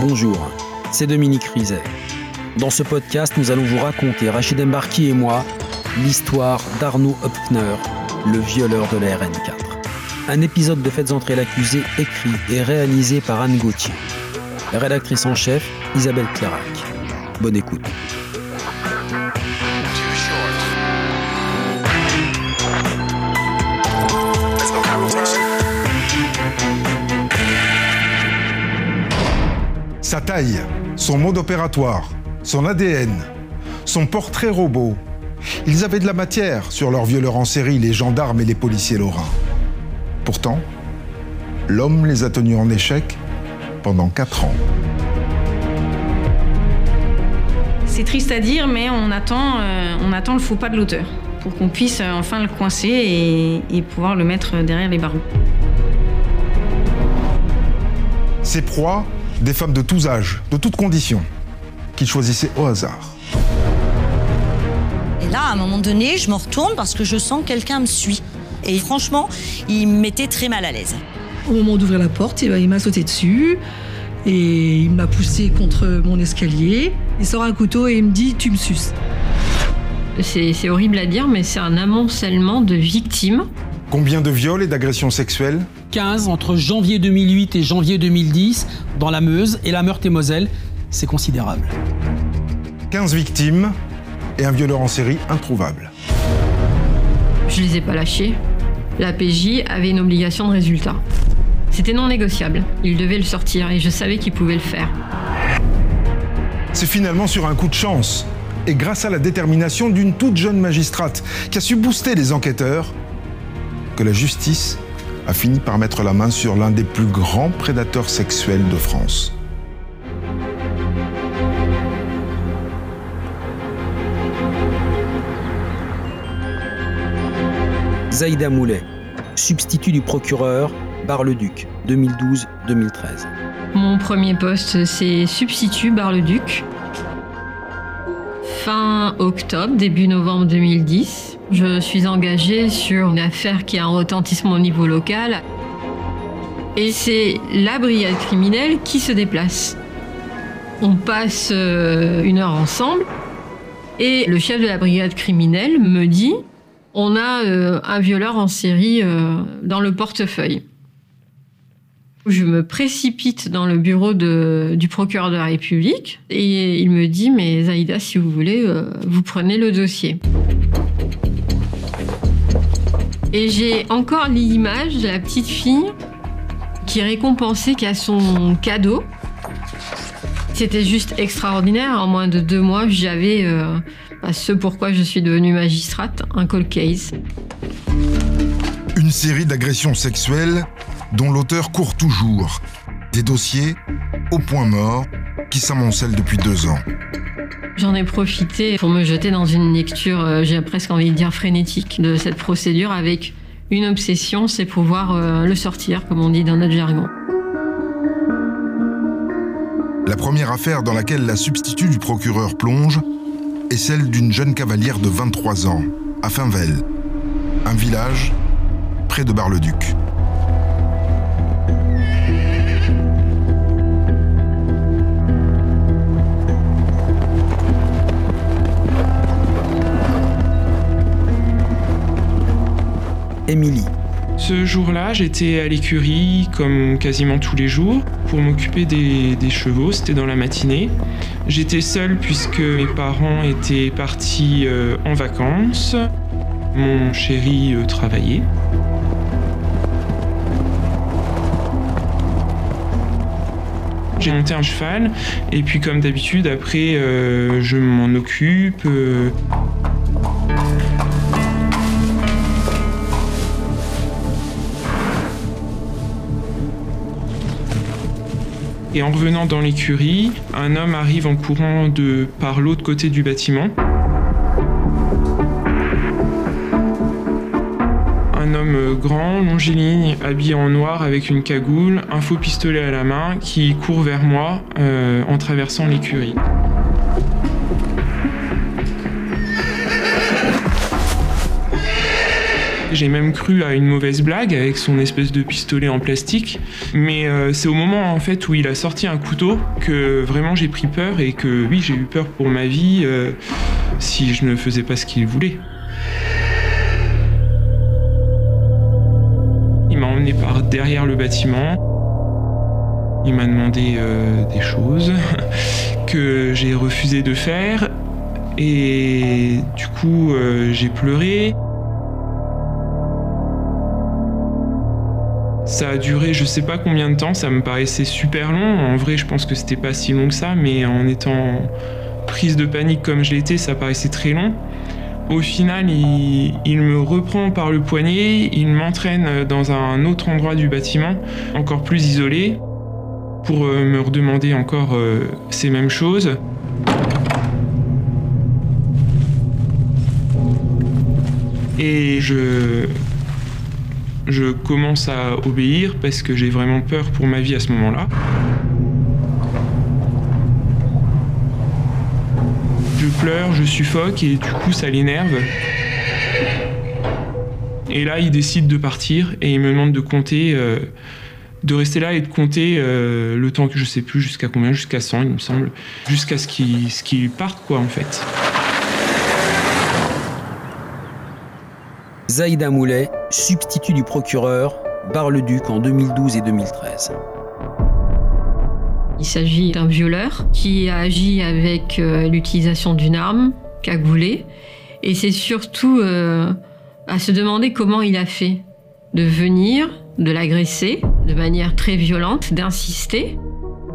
Bonjour, c'est Dominique Rizet. Dans ce podcast, nous allons vous raconter, Rachid Embarki et moi, l'histoire d'Arnaud Hopfner, le violeur de la RN4. Un épisode de Faites entrer l'accusé écrit et réalisé par Anne Gauthier. Rédactrice en chef, Isabelle Clairac. Bonne écoute. Sa taille, son mode opératoire, son ADN, son portrait robot. Ils avaient de la matière sur leurs violeurs en série, les gendarmes et les policiers lorrains. Pourtant, l'homme les a tenus en échec pendant quatre ans. C'est triste à dire, mais on attend, euh, on attend le faux pas de l'auteur pour qu'on puisse euh, enfin le coincer et, et pouvoir le mettre derrière les barreaux. Ses proies, des femmes de tous âges, de toutes conditions, qu'il choisissait au hasard. Et là, à un moment donné, je me retourne parce que je sens que quelqu'un me suit. Et franchement, il me mettait très mal à l'aise. Au moment d'ouvrir la porte, il m'a sauté dessus et il m'a poussé contre mon escalier. Il sort un couteau et il me dit Tu me suces. C'est horrible à dire, mais c'est un amoncellement de victimes. Combien de viols et d'agressions sexuelles 15 entre janvier 2008 et janvier 2010 dans la Meuse et la Meurthe-et-Moselle. C'est considérable. 15 victimes et un violeur en série introuvable. Je les ai pas lâchés. La PJ avait une obligation de résultat. C'était non négociable. Il devait le sortir et je savais qu'il pouvait le faire. C'est finalement sur un coup de chance et grâce à la détermination d'une toute jeune magistrate qui a su booster les enquêteurs que la justice a fini par mettre la main sur l'un des plus grands prédateurs sexuels de France. Zaïda Moulet, substitut du procureur, Bar-le-Duc, 2012-2013. Mon premier poste, c'est substitut Bar-le-Duc. Fin octobre, début novembre 2010, je suis engagée sur une affaire qui a un retentissement au niveau local. Et c'est la brigade criminelle qui se déplace. On passe euh, une heure ensemble et le chef de la brigade criminelle me dit on a euh, un violeur en série euh, dans le portefeuille. Je me précipite dans le bureau du procureur de la République et il me dit mais Zaïda si vous voulez vous prenez le dossier. Et j'ai encore l'image de la petite fille qui récompensait qu'à son cadeau. C'était juste extraordinaire. En moins de deux mois, j'avais euh, ce pourquoi je suis devenue magistrate, un cold case. Une série d'agressions sexuelles dont l'auteur court toujours. Des dossiers au point mort qui s'amoncellent depuis deux ans. J'en ai profité pour me jeter dans une lecture, euh, j'ai presque envie de dire frénétique, de cette procédure avec une obsession, c'est pouvoir euh, le sortir, comme on dit dans notre jargon. La première affaire dans laquelle la substitut du procureur plonge est celle d'une jeune cavalière de 23 ans, à Finvel, un village près de Bar-le-Duc. Ce jour-là, j'étais à l'écurie comme quasiment tous les jours pour m'occuper des, des chevaux, c'était dans la matinée. J'étais seule puisque mes parents étaient partis euh, en vacances. Mon chéri euh, travaillait. J'ai monté un cheval et puis comme d'habitude après euh, je m'en occupe. Et en revenant dans l'écurie, un homme arrive en courant de par l'autre côté du bâtiment. Un homme grand, longiligne, habillé en noir avec une cagoule, un faux pistolet à la main, qui court vers moi euh, en traversant l'écurie. J'ai même cru à une mauvaise blague avec son espèce de pistolet en plastique. Mais euh, c'est au moment en fait où il a sorti un couteau que vraiment j'ai pris peur et que oui, j'ai eu peur pour ma vie euh, si je ne faisais pas ce qu'il voulait. Il m'a emmené par derrière le bâtiment. Il m'a demandé euh, des choses que j'ai refusé de faire. Et du coup, j'ai pleuré. Ça a duré je sais pas combien de temps, ça me paraissait super long. En vrai, je pense que c'était pas si long que ça, mais en étant prise de panique comme je l'étais, ça paraissait très long. Au final, il, il me reprend par le poignet, il m'entraîne dans un autre endroit du bâtiment, encore plus isolé, pour euh, me redemander encore euh, ces mêmes choses. Et je, je commence à obéir parce que j'ai vraiment peur pour ma vie à ce moment-là. Je pleure, je suffoque et du coup ça l'énerve. Et là, il décide de partir et il me demande de compter, euh, de rester là et de compter euh, le temps que je sais plus jusqu'à combien, jusqu'à 100 il me semble, jusqu'à ce qu'il parte quoi en fait. Zaïda Moulet, substitut du procureur, Bar-le-Duc en 2012 et 2013. Il s'agit d'un violeur qui a agi avec euh, l'utilisation d'une arme cagoulée. Et c'est surtout euh, à se demander comment il a fait de venir, de l'agresser de manière très violente, d'insister.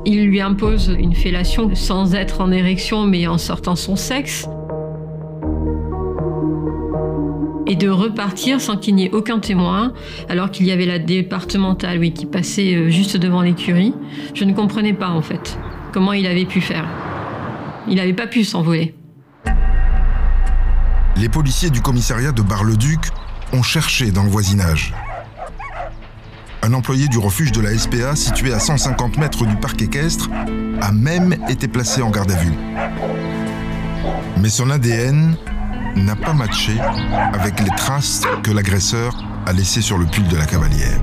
Il lui impose une fellation sans être en érection mais en sortant son sexe. Et de repartir sans qu'il n'y ait aucun témoin, alors qu'il y avait la départementale oui, qui passait euh, juste devant l'écurie. Je ne comprenais pas en fait comment il avait pu faire. Il n'avait pas pu s'envoler. Les policiers du commissariat de Bar-le-Duc ont cherché dans le voisinage. Un employé du refuge de la SPA, situé à 150 mètres du parc équestre, a même été placé en garde à vue. Mais son ADN n'a pas matché avec les traces que l'agresseur a laissées sur le pull de la cavalière.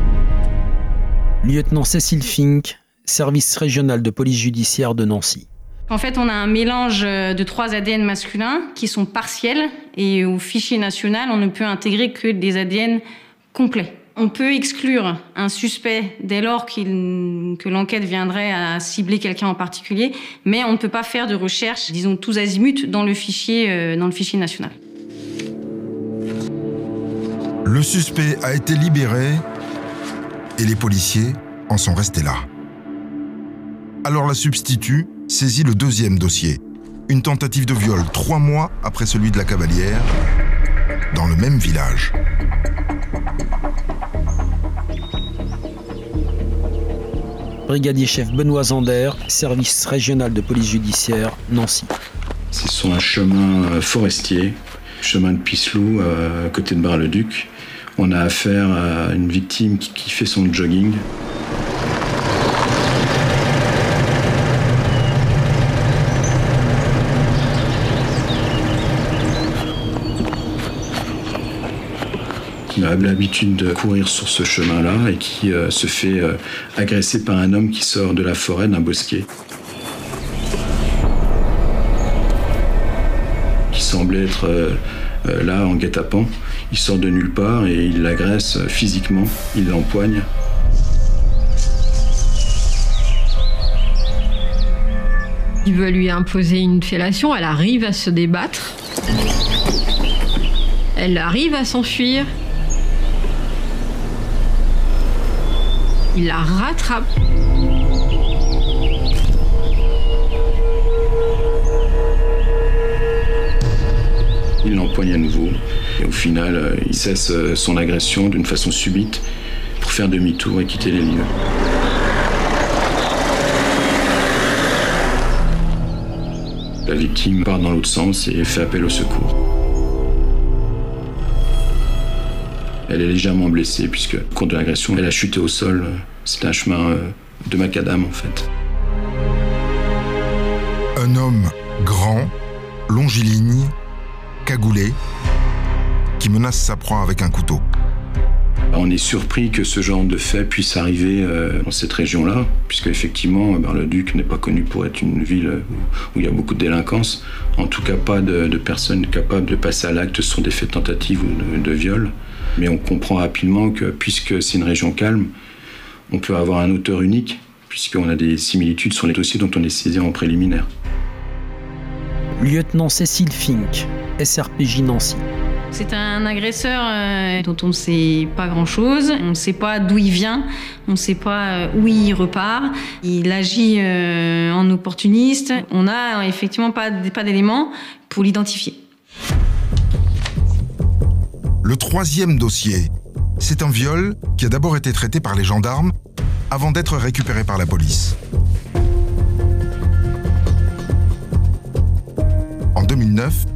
Lieutenant Cécile Fink, service régional de police judiciaire de Nancy. En fait, on a un mélange de trois ADN masculins qui sont partiels et au fichier national, on ne peut intégrer que des ADN complets. On peut exclure un suspect dès lors que l'enquête viendrait à cibler quelqu'un en particulier, mais on ne peut pas faire de recherche, disons, tous azimuts dans le fichier, euh, dans le fichier national. Le suspect a été libéré et les policiers en sont restés là. Alors la substitut saisit le deuxième dossier, une tentative de viol trois mois après celui de la cavalière, dans le même village. Brigadier chef Benoît Zander, service régional de police judiciaire, Nancy. C'est sur un chemin euh, forestier, chemin de Pisselou, euh, à côté de Bar-le-Duc. On a affaire à une victime qui, qui fait son jogging. Qui a l'habitude de courir sur ce chemin-là et qui euh, se fait euh, agresser par un homme qui sort de la forêt d'un bosquet. Qui semblait être euh, là en guet-apens. Il sort de nulle part et il l'agresse physiquement, il l'empoigne. Il veut lui imposer une fellation, elle arrive à se débattre. Elle arrive à s'enfuir. Il la rattrape. Il l'empoigne à nouveau. Et au final, euh, il cesse euh, son agression d'une façon subite pour faire demi-tour et quitter les lieux. La victime part dans l'autre sens et fait appel au secours. Elle est légèrement blessée puisque, au cours de l'agression, elle a chuté au sol. C'est un chemin euh, de macadam en fait. Un homme grand, longiligne, cagoulé, qui menace sa proie avec un couteau. On est surpris que ce genre de fait puisse arriver euh, dans cette région-là, puisque effectivement, Bar-le-Duc n'est pas connu pour être une ville où il y a beaucoup de délinquance. En tout cas, pas de, personnes capables de passer à l'acte sur des faits de tentative ou de, de viol. Mais on comprend rapidement que, puisque c'est une région calme, on peut avoir un auteur unique, puisqu'on a des similitudes sur les dossiers dont on est saisi en préliminaire. Lieutenant Cécile Fink, SRPJ Nancy. C'est un agresseur euh, dont on ne sait pas grand-chose. On ne sait pas d'où il vient. On ne sait pas euh, où il repart. Il agit euh, en opportuniste. On n'a effectivement pas, pas d'éléments pour l'identifier. Le troisième dossier, c'est un viol qui a d'abord été traité par les gendarmes avant d'être récupéré par la police. En 2009,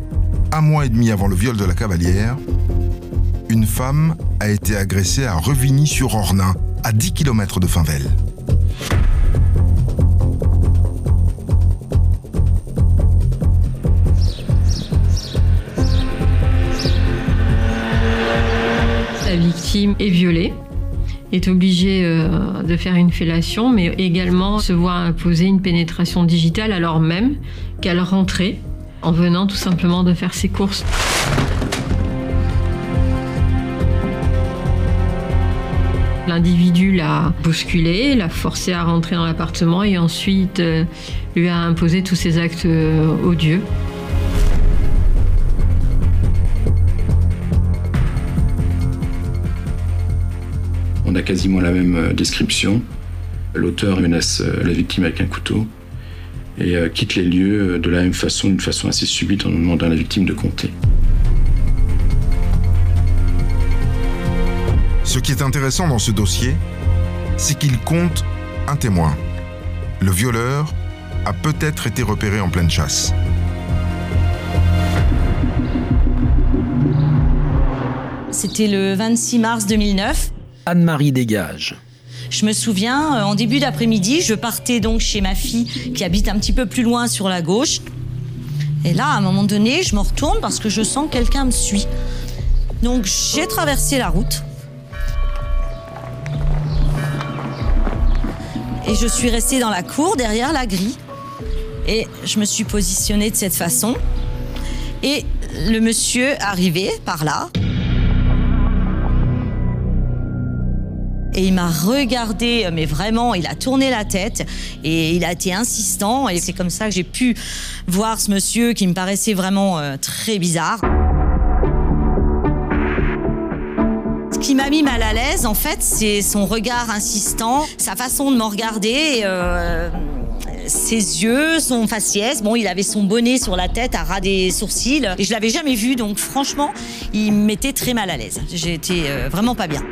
un mois et demi avant le viol de la cavalière, une femme a été agressée à Revigny-sur-Ornain, à 10 km de Finvel. Victime est violée, est obligée euh, de faire une fellation, mais également se voit imposer une pénétration digitale alors même qu'elle rentrait en venant tout simplement de faire ses courses. L'individu l'a bousculé, l'a forcé à rentrer dans l'appartement et ensuite euh, lui a imposé tous ses actes euh, odieux. A quasiment la même euh, description. L'auteur menace la victime avec un couteau et euh, quitte les lieux euh, de la même façon, d'une façon assez subite, en demandant à la victime de compter. Ce qui est intéressant dans ce dossier, c'est qu'il compte un témoin. Le violeur a peut-être été repéré en pleine chasse. C'était le 26 mars 2009. Anne-Marie Dégage. Je me souviens, euh, en début d'après-midi, je partais donc chez ma fille qui habite un petit peu plus loin sur la gauche. Et là, à un moment donné, je me retourne parce que je sens que quelqu'un me suit. Donc j'ai traversé la route. Et je suis restée dans la cour derrière la grille. Et je me suis positionnée de cette façon. Et le monsieur arrivait par là. Et il m'a regardé, euh, mais vraiment, il a tourné la tête et il a été insistant. Et c'est comme ça que j'ai pu voir ce monsieur qui me paraissait vraiment euh, très bizarre. Ce qui m'a mis mal à l'aise, en fait, c'est son regard insistant, sa façon de me regarder. Euh, ses yeux, son faciès. Bon, il avait son bonnet sur la tête à ras des sourcils. Et je l'avais jamais vu, donc franchement, il m'était très mal à l'aise. J'étais vraiment pas bien.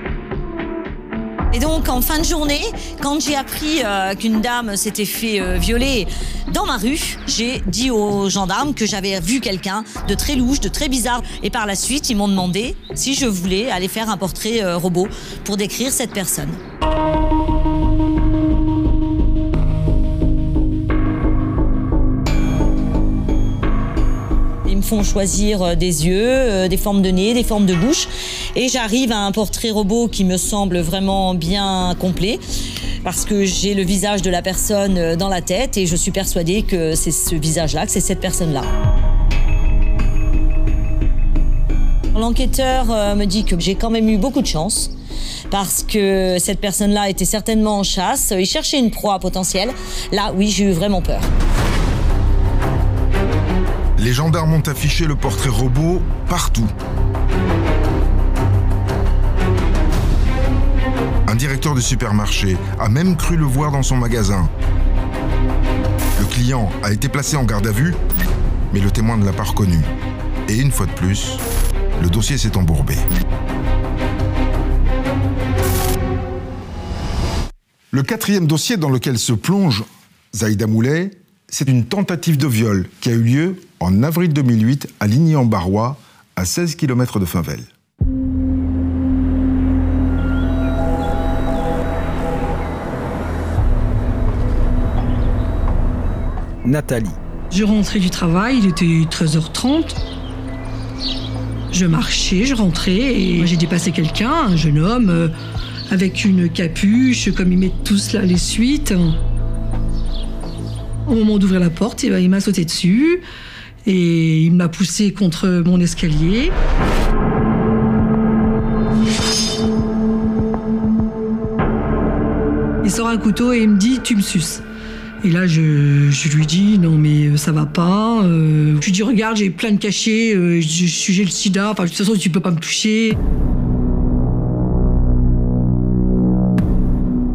Et donc en fin de journée, quand j'ai appris euh, qu'une dame s'était fait euh, violer dans ma rue, j'ai dit aux gendarmes que j'avais vu quelqu'un de très louche, de très bizarre. Et par la suite, ils m'ont demandé si je voulais aller faire un portrait euh, robot pour décrire cette personne. Font choisir euh, des yeux, euh, des formes de nez, des formes de bouche. Et j'arrive à un portrait robot qui me semble vraiment bien complet parce que j'ai le visage de la personne euh, dans la tête et je suis persuadée que c'est ce visage-là, que c'est cette personne-là. L'enquêteur me dit que j'ai quand même eu beaucoup de chance parce que cette personne-là était certainement en chasse, il cherchait une proie potentielle. Là, oui, j'ai eu vraiment peur. Les gendarmes ont affiché le portrait robot partout. Un directeur de supermarché a même cru le voir dans son magasin. Le client a été placé en garde à vue, mais le témoin ne l'a pas reconnu. Et une fois de plus, le dossier s'est embourbé. Le quatrième dossier dans lequel se plonge Zaïda Moulet, c'est une tentative de viol qui a eu lieu en avril 2008 à Ligny-en-Barrois, à 16 km de Finvel. Nathalie. Je rentrais du travail, il était 13h30. Je marchais, je rentrais et j'ai dépassé quelqu'un, un jeune homme, euh, avec une capuche, comme ils mettent tous là les suites. Au moment d'ouvrir la porte, eh ben, il m'a sauté dessus et il m'a poussé contre mon escalier. Il sort un couteau et il me dit Tu me suces. Et là, je, je lui dis Non, mais euh, ça va pas. Euh, je lui dis Regarde, j'ai plein de cachets, euh, j'ai le sida, enfin, de toute façon, tu peux pas me toucher.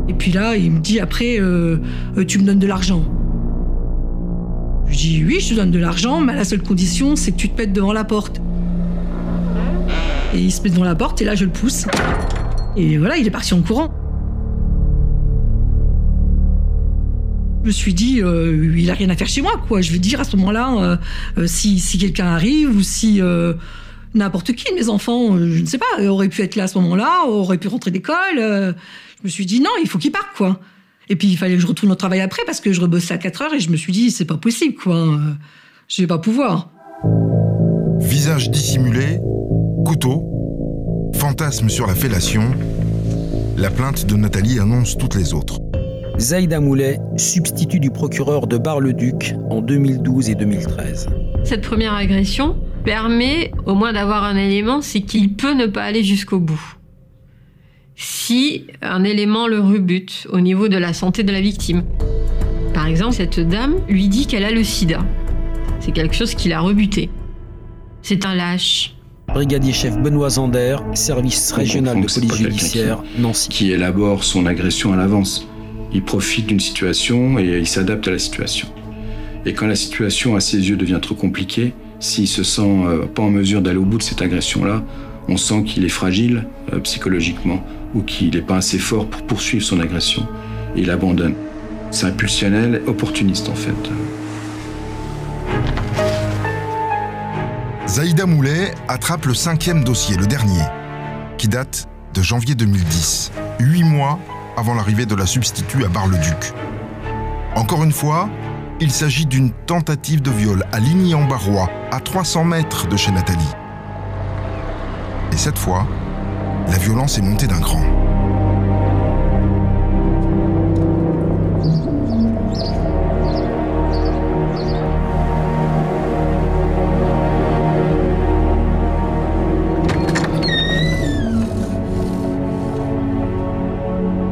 Et puis là, il me dit Après, euh, euh, tu me donnes de l'argent. Je lui dis Oui, je te donne de l'argent, mais à la seule condition, c'est que tu te mettes devant la porte. Et il se met devant la porte, et là, je le pousse. Et voilà, il est parti en courant. Je me suis dit, euh, il a rien à faire chez moi, quoi. Je vais dire à ce moment-là, euh, euh, si, si quelqu'un arrive ou si n'importe qui mes enfants, je ne sais pas, aurait pu être là à ce moment-là, aurait pu rentrer d'école. je me suis dit, non, il faut qu'il parte, quoi. Et puis, il fallait que je retourne au travail après parce que je rebossais à 4 heures et je me suis dit, c'est pas possible, quoi. Euh, Je vais pas pouvoir. Visage dissimulé, couteau, fantasme sur la fellation. La plainte de Nathalie annonce toutes les autres. Zaïda Moulet, substitut du procureur de Bar-le-Duc en 2012 et 2013. Cette première agression permet au moins d'avoir un élément, c'est qu'il peut ne pas aller jusqu'au bout. Si un élément le rebute au niveau de la santé de la victime. Par exemple, cette dame lui dit qu'elle a le sida. C'est quelque chose qui l'a rebuté. C'est un lâche. Brigadier chef Benoît Zander, service On régional de police judiciaire, Nancy. qui élabore son agression à l'avance. Il profite d'une situation et il s'adapte à la situation. Et quand la situation à ses yeux devient trop compliquée, s'il se sent euh, pas en mesure d'aller au bout de cette agression-là, on sent qu'il est fragile euh, psychologiquement ou qu'il n'est pas assez fort pour poursuivre son agression. Il abandonne. C'est impulsionnel, opportuniste en fait. Zaïda Moulet attrape le cinquième dossier, le dernier, qui date de janvier 2010, huit mois avant l'arrivée de la substitut à Bar-le-Duc. Encore une fois, il s'agit d'une tentative de viol à Ligny-en-Barrois, à 300 mètres de chez Nathalie. Et cette fois, la violence est montée d'un cran.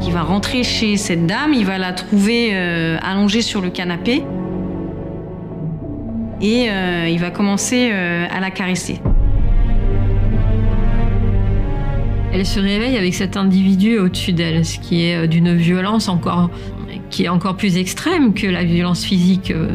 Il va rentrer chez cette dame, il va la trouver euh, allongée sur le canapé et euh, il va commencer euh, à la caresser. Elle se réveille avec cet individu au-dessus d'elle, ce qui est euh, d'une violence encore, qui est encore plus extrême que la violence physique, euh,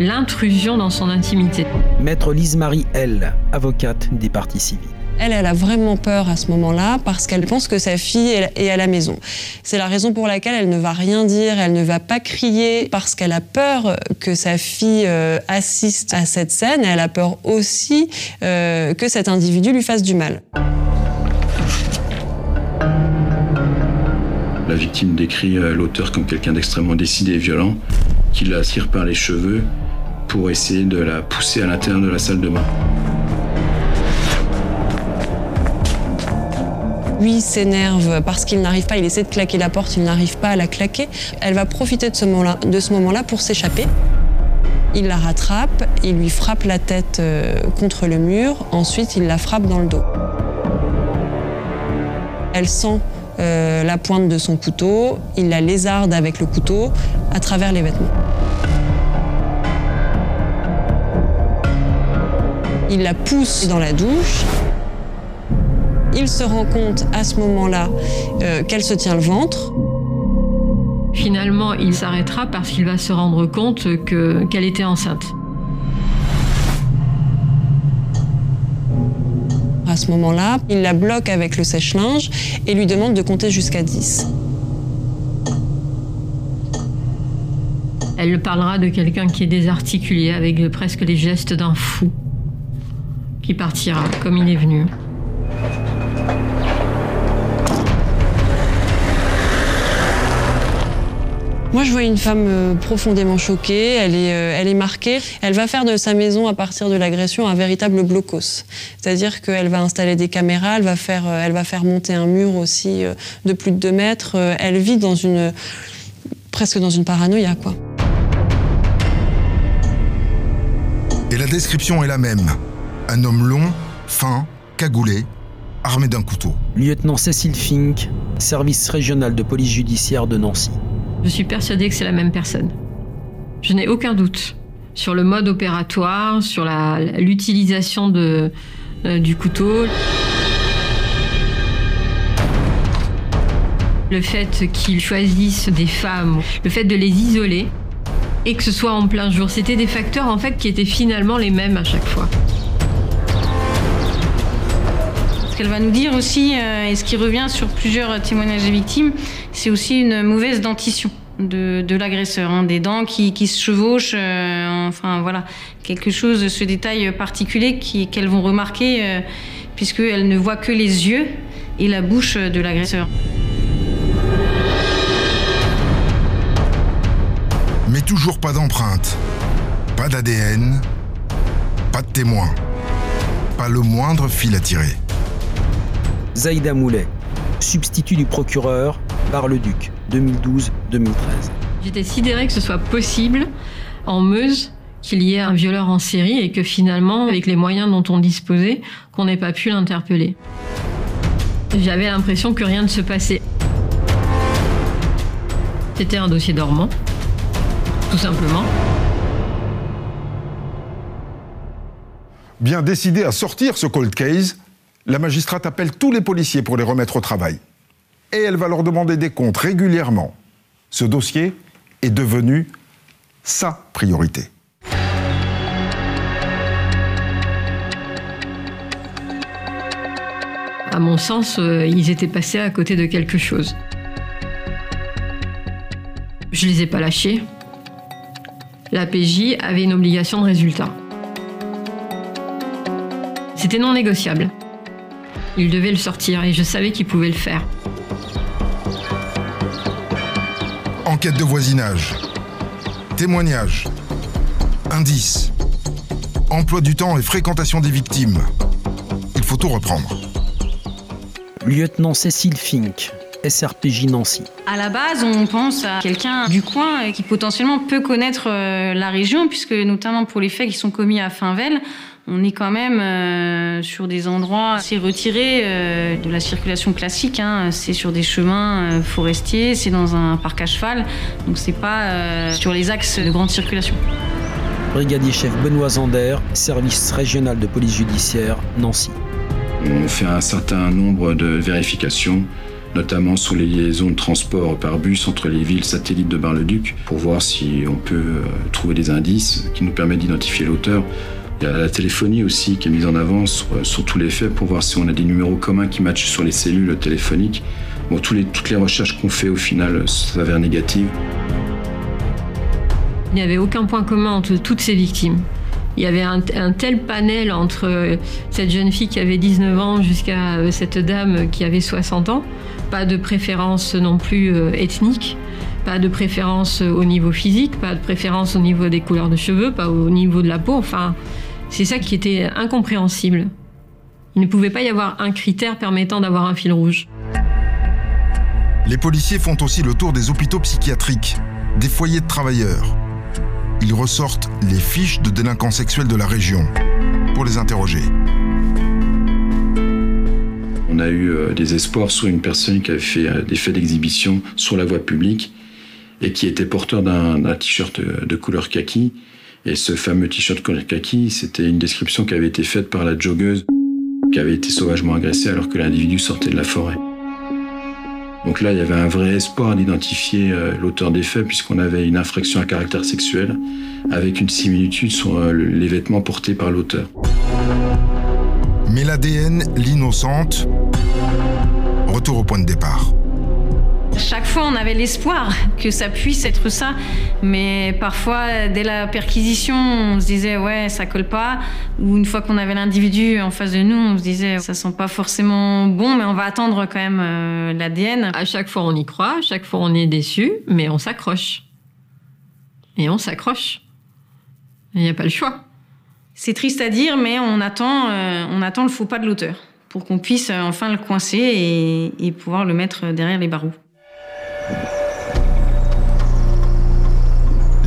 l'intrusion dans son intimité. Maître Lise-Marie L, avocate des parties civiles. Elle, elle a vraiment peur à ce moment-là parce qu'elle pense que sa fille est est à la maison. C'est la raison pour laquelle elle ne va rien dire, elle ne va pas crier parce qu'elle a peur que sa fille euh, assiste à cette scène. Elle a peur aussi euh, que cet individu lui fasse du mal. Victime décrit euh, l'auteur comme quelqu'un d'extrêmement décidé et violent, qui la tire par les cheveux pour essayer de la pousser à l'intérieur de la salle de bain. Lui s'énerve parce qu'il n'arrive pas, il essaie de claquer la porte, il n'arrive pas à la claquer. Elle va profiter de ce moment-là, de ce moment-là pour s'échapper. Il la rattrape, il lui frappe la tête euh, contre le mur, ensuite il la frappe dans le dos. Elle sent euh, la pointe de son couteau, il la lézarde avec le couteau à travers les vêtements. Il la pousse dans la douche. Il se rend compte à ce moment-là euh, qu'elle se tient le ventre. Finalement, il s'arrêtera parce qu'il va se rendre compte que, qu'elle était enceinte. À ce moment-là, il la bloque avec le sèche-linge et lui demande de compter jusqu'à 10. Elle parlera de quelqu'un qui est désarticulé, avec presque les gestes d'un fou, qui partira comme il est venu. Moi, je vois une femme euh, profondément choquée, elle est, euh, elle est marquée. Elle va faire de sa maison, à partir de l'agression, un véritable blocos. C'est-à-dire qu'elle va installer des caméras, elle va, faire, euh, elle va faire monter un mur aussi de plus de 2 mètres. Elle vit dans une, presque dans une paranoïa, quoi. Et la description est la même. Un homme long, fin, cagoulé, armé d'un couteau. Lieutenant Cécile Fink, service régional de police judiciaire de Nancy. Je suis persuadée que c'est la même personne. Je n'ai aucun doute sur le mode opératoire, sur l'utilisation euh, du couteau. Le fait qu'ils choisissent des femmes, le fait de les isoler et que ce soit en plein jour, c'était des facteurs en fait qui étaient finalement les mêmes à chaque fois. Qu'elle va nous dire aussi, euh, et ce qui revient sur plusieurs témoignages des victimes, c'est aussi une mauvaise dentition de, l'agresseur, hein, des dents qui, se chevauchent, euh, enfin voilà, quelque chose, ce détail particulier qu'elles vont remarquer, euh, puisqu'elles ne voient que les yeux et la bouche de l'agresseur. Mais toujours pas d'empreinte, pas d'ADN, pas de témoin, pas le moindre fil à tirer. Zaïda Moulet, substitut du procureur, Bar-le-Duc, 2012-2013. J'étais sidérée que ce soit possible en Meuse qu'il y ait un violeur en série et que finalement, avec les moyens dont on disposait, qu'on n'ait pas pu l'interpeller. J'avais l'impression que rien ne se passait. C'était un dossier dormant tout simplement. Bien décidé à sortir ce cold case, la magistrate appelle tous les policiers pour les remettre au travail. Et elle va leur demander des comptes régulièrement. Ce dossier est devenu sa priorité. À mon sens, euh, ils étaient passés à côté de quelque chose. Je les ai pas lâchés la PJ avait une obligation de résultat. C'était non négociable. Il devait le sortir et je savais qu'il pouvait le faire. Enquête de voisinage. Témoignage. Indice. Emploi du temps et fréquentation des victimes. Il faut tout reprendre. Lieutenant Cécile Fink, SRPJ Nancy. À la base, on pense à quelqu'un du coin qui potentiellement peut connaître euh, la région, puisque notamment pour les faits qui sont commis à Finvel, on est quand même euh, sur des endroits assez retirés euh, de la circulation classique. Hein. C'est sur des chemins forestiers, c'est dans un parc à cheval, donc c'est pas sur les axes de grande circulation. Brigadier chef Benoît Zander, service régional de police judiciaire, Nancy. On fait un certain nombre de vérifications notamment sur les liaisons de transport par bus entre les villes satellites de Bar-le-Duc, pour voir si on peut euh, trouver des indices qui nous permettent d'identifier l'auteur. Il y a la téléphonie aussi qui est mise en avant sur, tous les faits pour voir si on a des numéros communs qui matchent sur les cellules téléphoniques. Bon, les, toutes les recherches qu'on fait au final s'avèrent négatives. Il n'y avait aucun point commun entre toutes ces victimes. Il y avait un, tel panel entre euh, cette jeune fille qui avait 19 ans jusqu'à euh, cette dame qui avait 60 ans pas de préférence non plus euh, ethnique, pas de préférence au niveau physique, pas de préférence au niveau des couleurs de cheveux, pas au niveau de la peau. Enfin, c'est ça qui était incompréhensible. Il ne pouvait pas y avoir un critère permettant d'avoir un fil rouge. Les policiers font aussi le tour des hôpitaux psychiatriques, des foyers de travailleurs. Ils ressortent les fiches de délinquants sexuels de la région pour les interroger. On a eu euh, des espoirs sur une personne qui avait fait euh, des faits d'exhibition sur la voie publique et qui était porteur d'un t-shirt euh, de couleur kaki. Et ce fameux t-shirt kaki, c'était une description qui avait été faite par la joggeuse qui avait été sauvagement agressée alors que l'individu sortait de la forêt. Donc là, il y avait un vrai espoir d'identifier l'auteur des faits puisqu'on avait une infraction à caractère sexuel avec une similitude sur les vêtements portés par l'auteur. Mais l'ADN, l'innocente, retour au point de départ. Chaque fois, on avait l'espoir que ça puisse être ça, mais parfois, dès la perquisition, on se disait ouais, ça colle pas. Ou une fois qu'on avait l'individu en face de nous, on se disait ça sent pas forcément bon, mais on va attendre quand même euh, l'ADN. À chaque fois, on y croit, à chaque fois, on est déçu, mais on s'accroche. Et on s'accroche. Il n'y a pas le choix. C'est triste à dire, mais on attend, euh, on attend le faux pas de l'auteur pour qu'on puisse euh, enfin le coincer et, et pouvoir le mettre derrière les barreaux.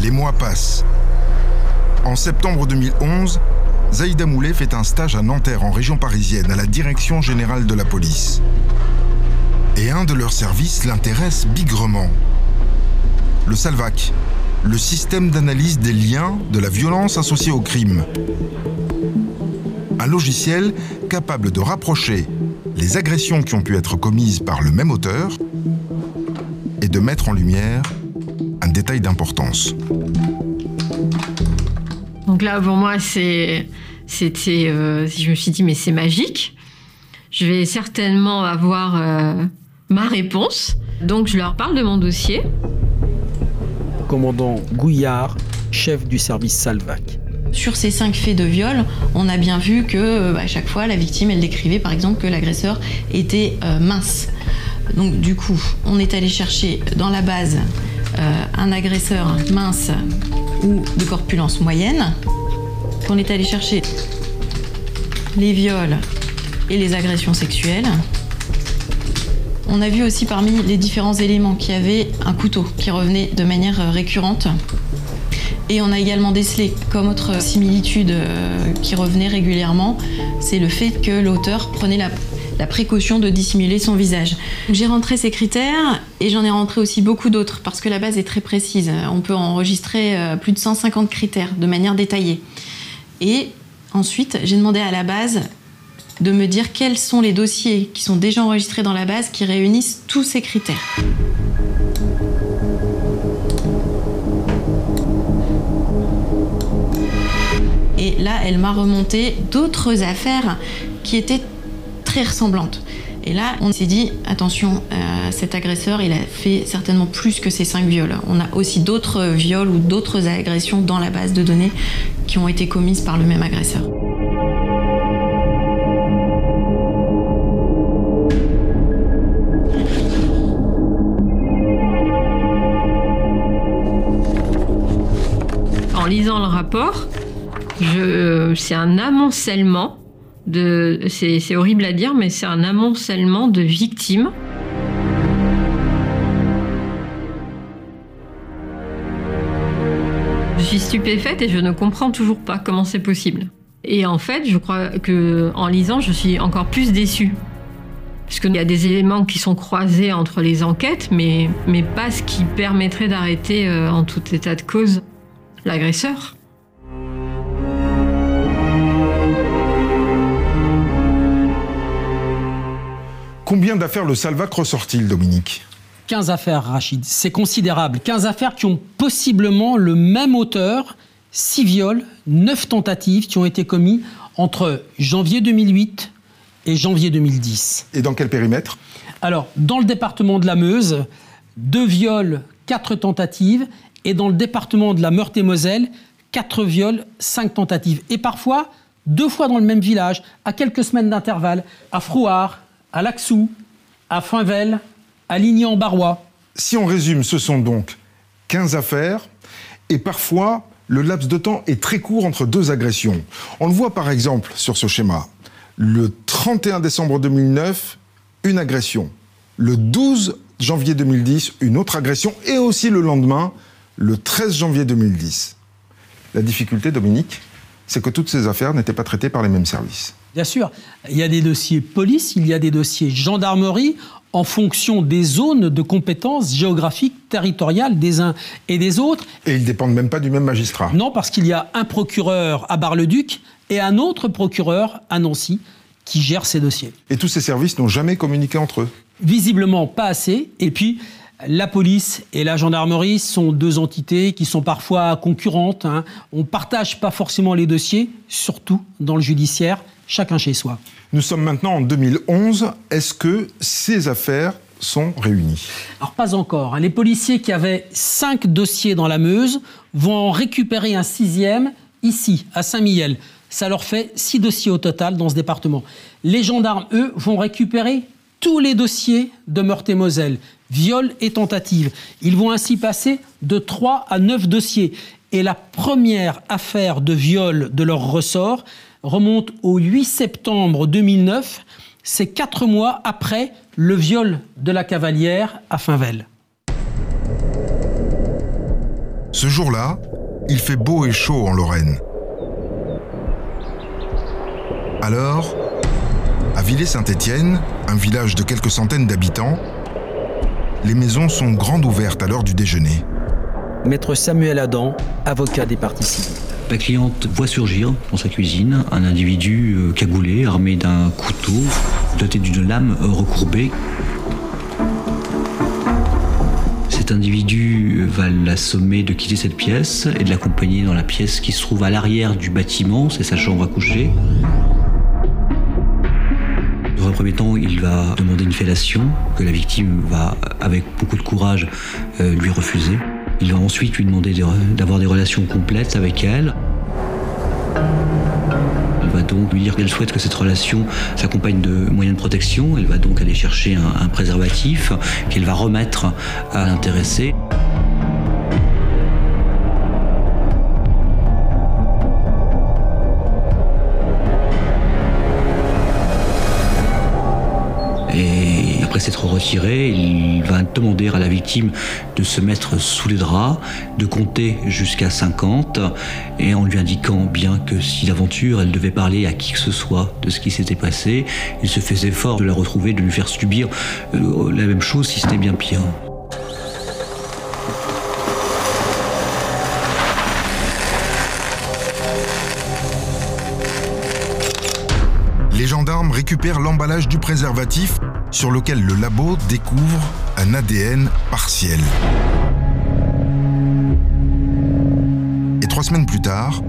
Les mois passent. En septembre 2011, Zaïda Moulet fait un stage à Nanterre, en région parisienne, à la Direction générale de la police. Et un de leurs services l'intéresse bigrement. Le Salvac, le système d'analyse des liens de la violence associée au crime. Un logiciel capable de rapprocher les agressions qui ont pu être commises par le même auteur et de mettre en lumière détail d'importance. Donc là, pour moi, c'était, euh, je me suis dit, mais c'est magique. Je vais certainement avoir euh, ma réponse. Donc je leur parle de mon dossier. Commandant Gouillard, chef du service Salvac. Sur ces cinq faits de viol, on a bien vu que euh, à chaque fois, la victime, elle décrivait par exemple que l'agresseur était euh, mince. Donc du coup, on est allé chercher dans la base euh, un agresseur mince ou de corpulence moyenne. On est allé chercher les viols et les agressions sexuelles. On a vu aussi parmi les différents éléments qu'il y avait un couteau qui revenait de manière euh, récurrente. Et on a également décelé comme autre similitude euh, qui revenait régulièrement, c'est le fait que l'auteur prenait la, la précaution de dissimuler son visage. J'ai rentré ces critères et j'en ai rentré aussi beaucoup d'autres parce que la base est très précise. On peut enregistrer euh, plus de 150 critères de manière détaillée. Et ensuite, j'ai demandé à la base de me dire quels sont les dossiers qui sont déjà enregistrés dans la base qui réunissent tous ces critères. Et là, elle m'a remonté d'autres affaires qui étaient très ressemblantes. Et là, on s'est dit, attention, euh, cet agresseur, il a fait certainement plus que ces cinq viols. On a aussi d'autres viols ou d'autres agressions dans la base de données qui ont été commises par le même agresseur. En lisant le rapport, je, c'est un amoncellement c'est horrible à dire, mais c'est un amoncellement de victimes. Je suis stupéfaite et je ne comprends toujours pas comment c'est possible. Et en fait, je crois que en lisant, je suis encore plus déçue. Parce qu'il y a des éléments qui sont croisés entre les enquêtes, mais, mais pas ce qui permettrait d'arrêter euh, en tout état de cause l'agresseur. Combien d'affaires le Salvac ressort-il, Dominique? 15 affaires, Rachid. C'est considérable. 15 affaires qui ont possiblement le même auteur, 6 viols, 9 tentatives qui ont été commis entre janvier 2008 et janvier 2010. Et dans quel périmètre? Alors, dans le département de la Meuse, 2 viols, 4 tentatives. Et dans le département de la Meurthe-et-Moselle, 4 viols, 5 tentatives. Et parfois, deux fois dans le même village, à quelques semaines d'intervalle, à Frouard, à Laxou, à Foinvel, à Ligny-en-Barrois. Si on résume, ce sont donc 15 affaires et parfois le laps de temps est très court entre deux agressions. On le voit par exemple sur ce schéma. Le 31 décembre 2009, une agression. Le 12 janvier 2010, une autre agression et aussi le lendemain, le 13 janvier 2010. La difficulté, Dominique, c'est que toutes ces affaires n'étaient pas traitées par les mêmes services. Bien sûr, il y a des dossiers police, il y a des dossiers gendarmerie en fonction des zones de compétences géographiques, territoriales des uns et des autres. Et ils dépendent même pas du même magistrat. Non, parce qu'il y a un procureur à Bar-le-Duc et un autre procureur à Nancy qui gère ces dossiers. Et tous ces services n'ont jamais communiqué entre eux. Visiblement pas assez. Et puis, la police et la gendarmerie sont deux entités qui sont parfois concurrentes. hein. On ne partage pas forcément les dossiers, surtout dans le judiciaire, chacun chez soi. Nous sommes maintenant en 2011. Est-ce que ces affaires sont réunis. Alors pas encore. Les policiers qui avaient cinq dossiers dans la Meuse vont en récupérer un sixième ici, à Saint-Mihiel. Ça leur fait six dossiers au total dans ce département. Les gendarmes, eux, vont récupérer tous les dossiers de Meurthe-et-Moselle, viol et tentative. Ils vont ainsi passer de 3 à 9 dossiers. Et la première affaire de viol de leur ressort remonte au 8 septembre 2009. C'est quatre mois après le viol de la cavalière à Finvel. Ce jour-là, il fait beau et chaud en Lorraine. Alors, à Villers-Saint-Étienne, un village de quelques centaines d'habitants, les maisons sont grandes ouvertes à l'heure du déjeuner. Maître Samuel Adam, avocat des parties civiles. La cliente voit surgir dans sa cuisine un individu euh, cagoulé, armé d'un couteau, doté d'une lame euh, recourbée. Cet individu va l'assommer de quitter cette pièce et de l'accompagner dans la pièce qui se trouve à l'arrière du bâtiment, c'est sa chambre à coucher. Dans un premier temps, il va demander une fellation que la victime va, avec beaucoup de courage, euh, lui refuser. Il va ensuite lui demander d'avoir des relations complètes avec elle. Elle va donc lui dire qu'elle souhaite que cette relation s'accompagne de moyens de protection. Elle va donc aller chercher un, un préservatif qu'elle va remettre à l'intéressé. Il va demander à la victime de se mettre sous les draps, de compter jusqu'à 50, et en lui indiquant bien que si d'aventure elle devait parler à qui que ce soit de ce qui s'était passé, il se faisait fort de la retrouver, de lui faire subir euh, la même chose si c'était bien pire. Les gendarmes récupèrent l'emballage du préservatif sur lequel le labo découvre un ADN partiel. Et trois semaines plus tard,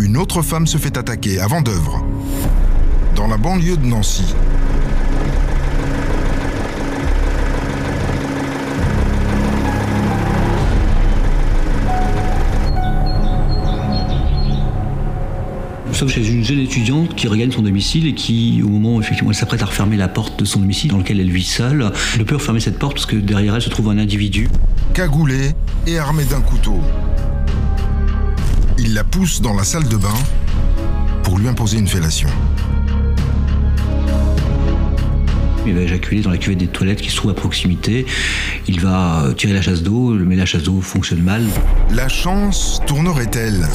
une autre femme se fait attaquer à Vendœuvre, dans la banlieue de Nancy. Sommes chez une jeune étudiante qui regagne son domicile et qui, au moment où effectivement elle s'apprête à refermer la porte de son domicile dans lequel elle vit seule, ne peut refermer cette porte parce que derrière elle se trouve un individu. Cagoulé et armé d'un couteau. Il la pousse dans la salle de bain pour lui imposer une fellation. Il va éjaculer dans la cuvette des toilettes qui se trouve à proximité. Il va tirer la chasse d'eau, mais la chasse d'eau fonctionne mal. La chance tournerait-elle?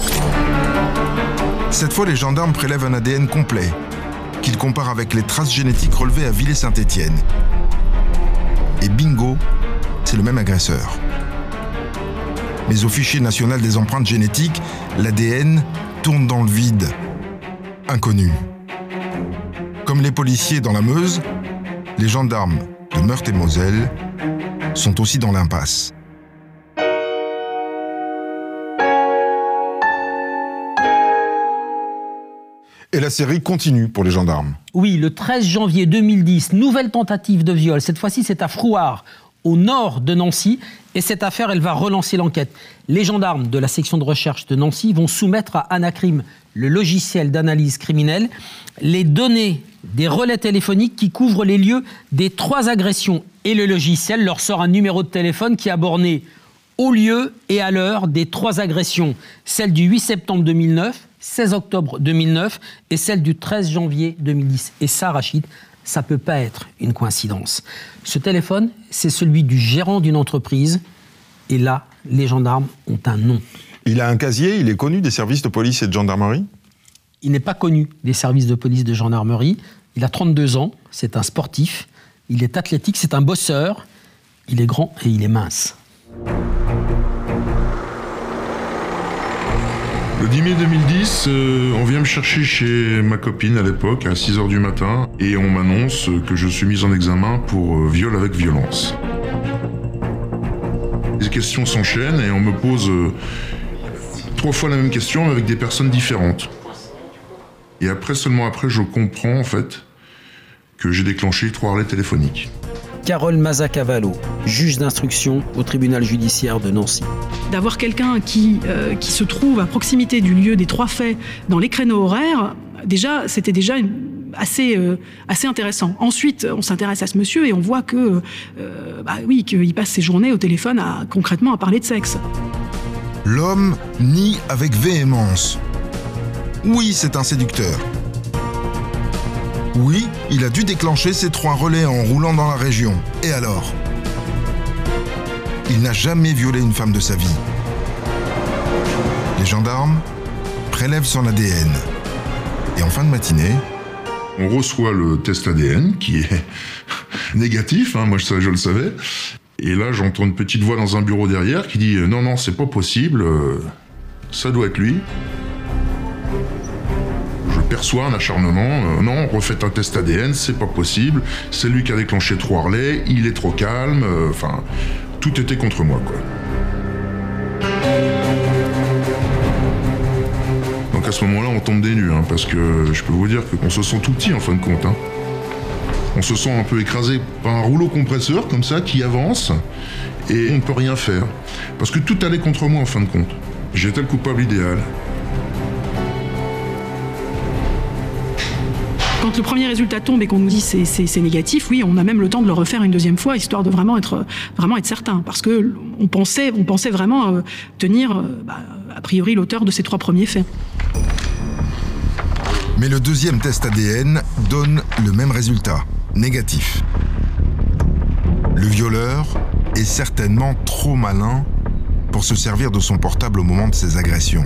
Cette fois, les gendarmes prélèvent un ADN complet, qu'ils comparent avec les traces génétiques relevées à Villers-Saint-Étienne. Et bingo, c'est le même agresseur. Mais au fichier national des empreintes génétiques, l'ADN tourne dans le vide. Inconnu. Comme les policiers dans la Meuse, les gendarmes de Meurthe-et-Moselle sont aussi dans l'impasse. Et la série continue pour les gendarmes. Oui, le 13 janvier 2010, nouvelle tentative de viol. Cette fois-ci, c'est à Frouard, au nord de Nancy. Et cette affaire, elle va relancer l'enquête. Les gendarmes de la section de recherche de Nancy vont soumettre à Anacrim, le logiciel d'analyse criminelle, les données des relais téléphoniques qui couvrent les lieux des trois agressions. Et le logiciel leur sort un numéro de téléphone qui a borné au lieu et à l'heure des trois agressions. Celle du 8 septembre 2009, 16 octobre 2009 et celle du 13 janvier 2010. Et ça, Rachid, ça peut pas être une coïncidence. Ce téléphone, c'est celui du gérant d'une entreprise. Et là, les gendarmes ont un nom. Il a un casier, il est connu des services de police et de gendarmerie? Il n'est pas connu des services de police de gendarmerie. Il a 32 ans, c'est un sportif, il est athlétique, c'est un bosseur, il est grand et il est mince. Le 10 mai 2010, euh, on vient me chercher chez ma copine à l'époque, à 6h du matin, et on m'annonce que je suis mis en examen pour euh, viol avec violence. Les questions s'enchaînent et on me pose euh, trois fois la même question avec des personnes différentes. Et après, seulement après, je comprends en fait que j'ai déclenché trois relais téléphoniques. Carole Mazacavallo, juge d'instruction au tribunal judiciaire de Nancy. D'avoir quelqu'un qui, euh, qui se trouve à proximité du lieu des trois faits dans les créneaux horaires, déjà, c'était déjà assez, euh, assez intéressant. Ensuite, on s'intéresse à ce monsieur et on voit que, euh, bah oui, qu'il passe ses journées au téléphone à, concrètement à parler de sexe. L'homme nie avec véhémence. Oui, c'est un séducteur. Oui, il a dû déclencher ses trois relais en roulant dans la région. Et alors? Il n'a jamais violé une femme de sa vie. Les gendarmes prélèvent son ADN. Et en fin de matinée, on reçoit le test ADN qui est négatif, hein, moi je, je le savais. Et là, j'entends une petite voix dans un bureau derrière qui dit Non, non, c'est pas possible, euh, ça doit être lui perçoit un acharnement. Euh, non, refaites un test ADN, c'est pas possible. C'est lui qui a déclenché trois relais, il est trop calme. Euh, enfin, tout était contre moi, quoi. Donc à ce moment-là, on tombe des nues, hein, parce que je peux vous dire qu'on se sent tout petit en fin de compte. Hein. On se sent un peu écrasé par un rouleau compresseur comme ça qui avance et on ne peut rien faire. Parce que tout allait contre moi en fin de compte. J'étais le coupable idéal. Quand le premier résultat tombe et qu'on nous dit c'est, c'est, négatif, oui, on a même le temps de le refaire une deuxième fois, histoire de vraiment être, vraiment certain. Parce que on pensait vraiment euh, tenir, euh, bah, a priori, l'auteur de ces trois premiers faits. Mais le deuxième test ADN donne le même résultat, négatif. Le violeur est certainement trop malin pour se servir de son portable au moment de ses agressions.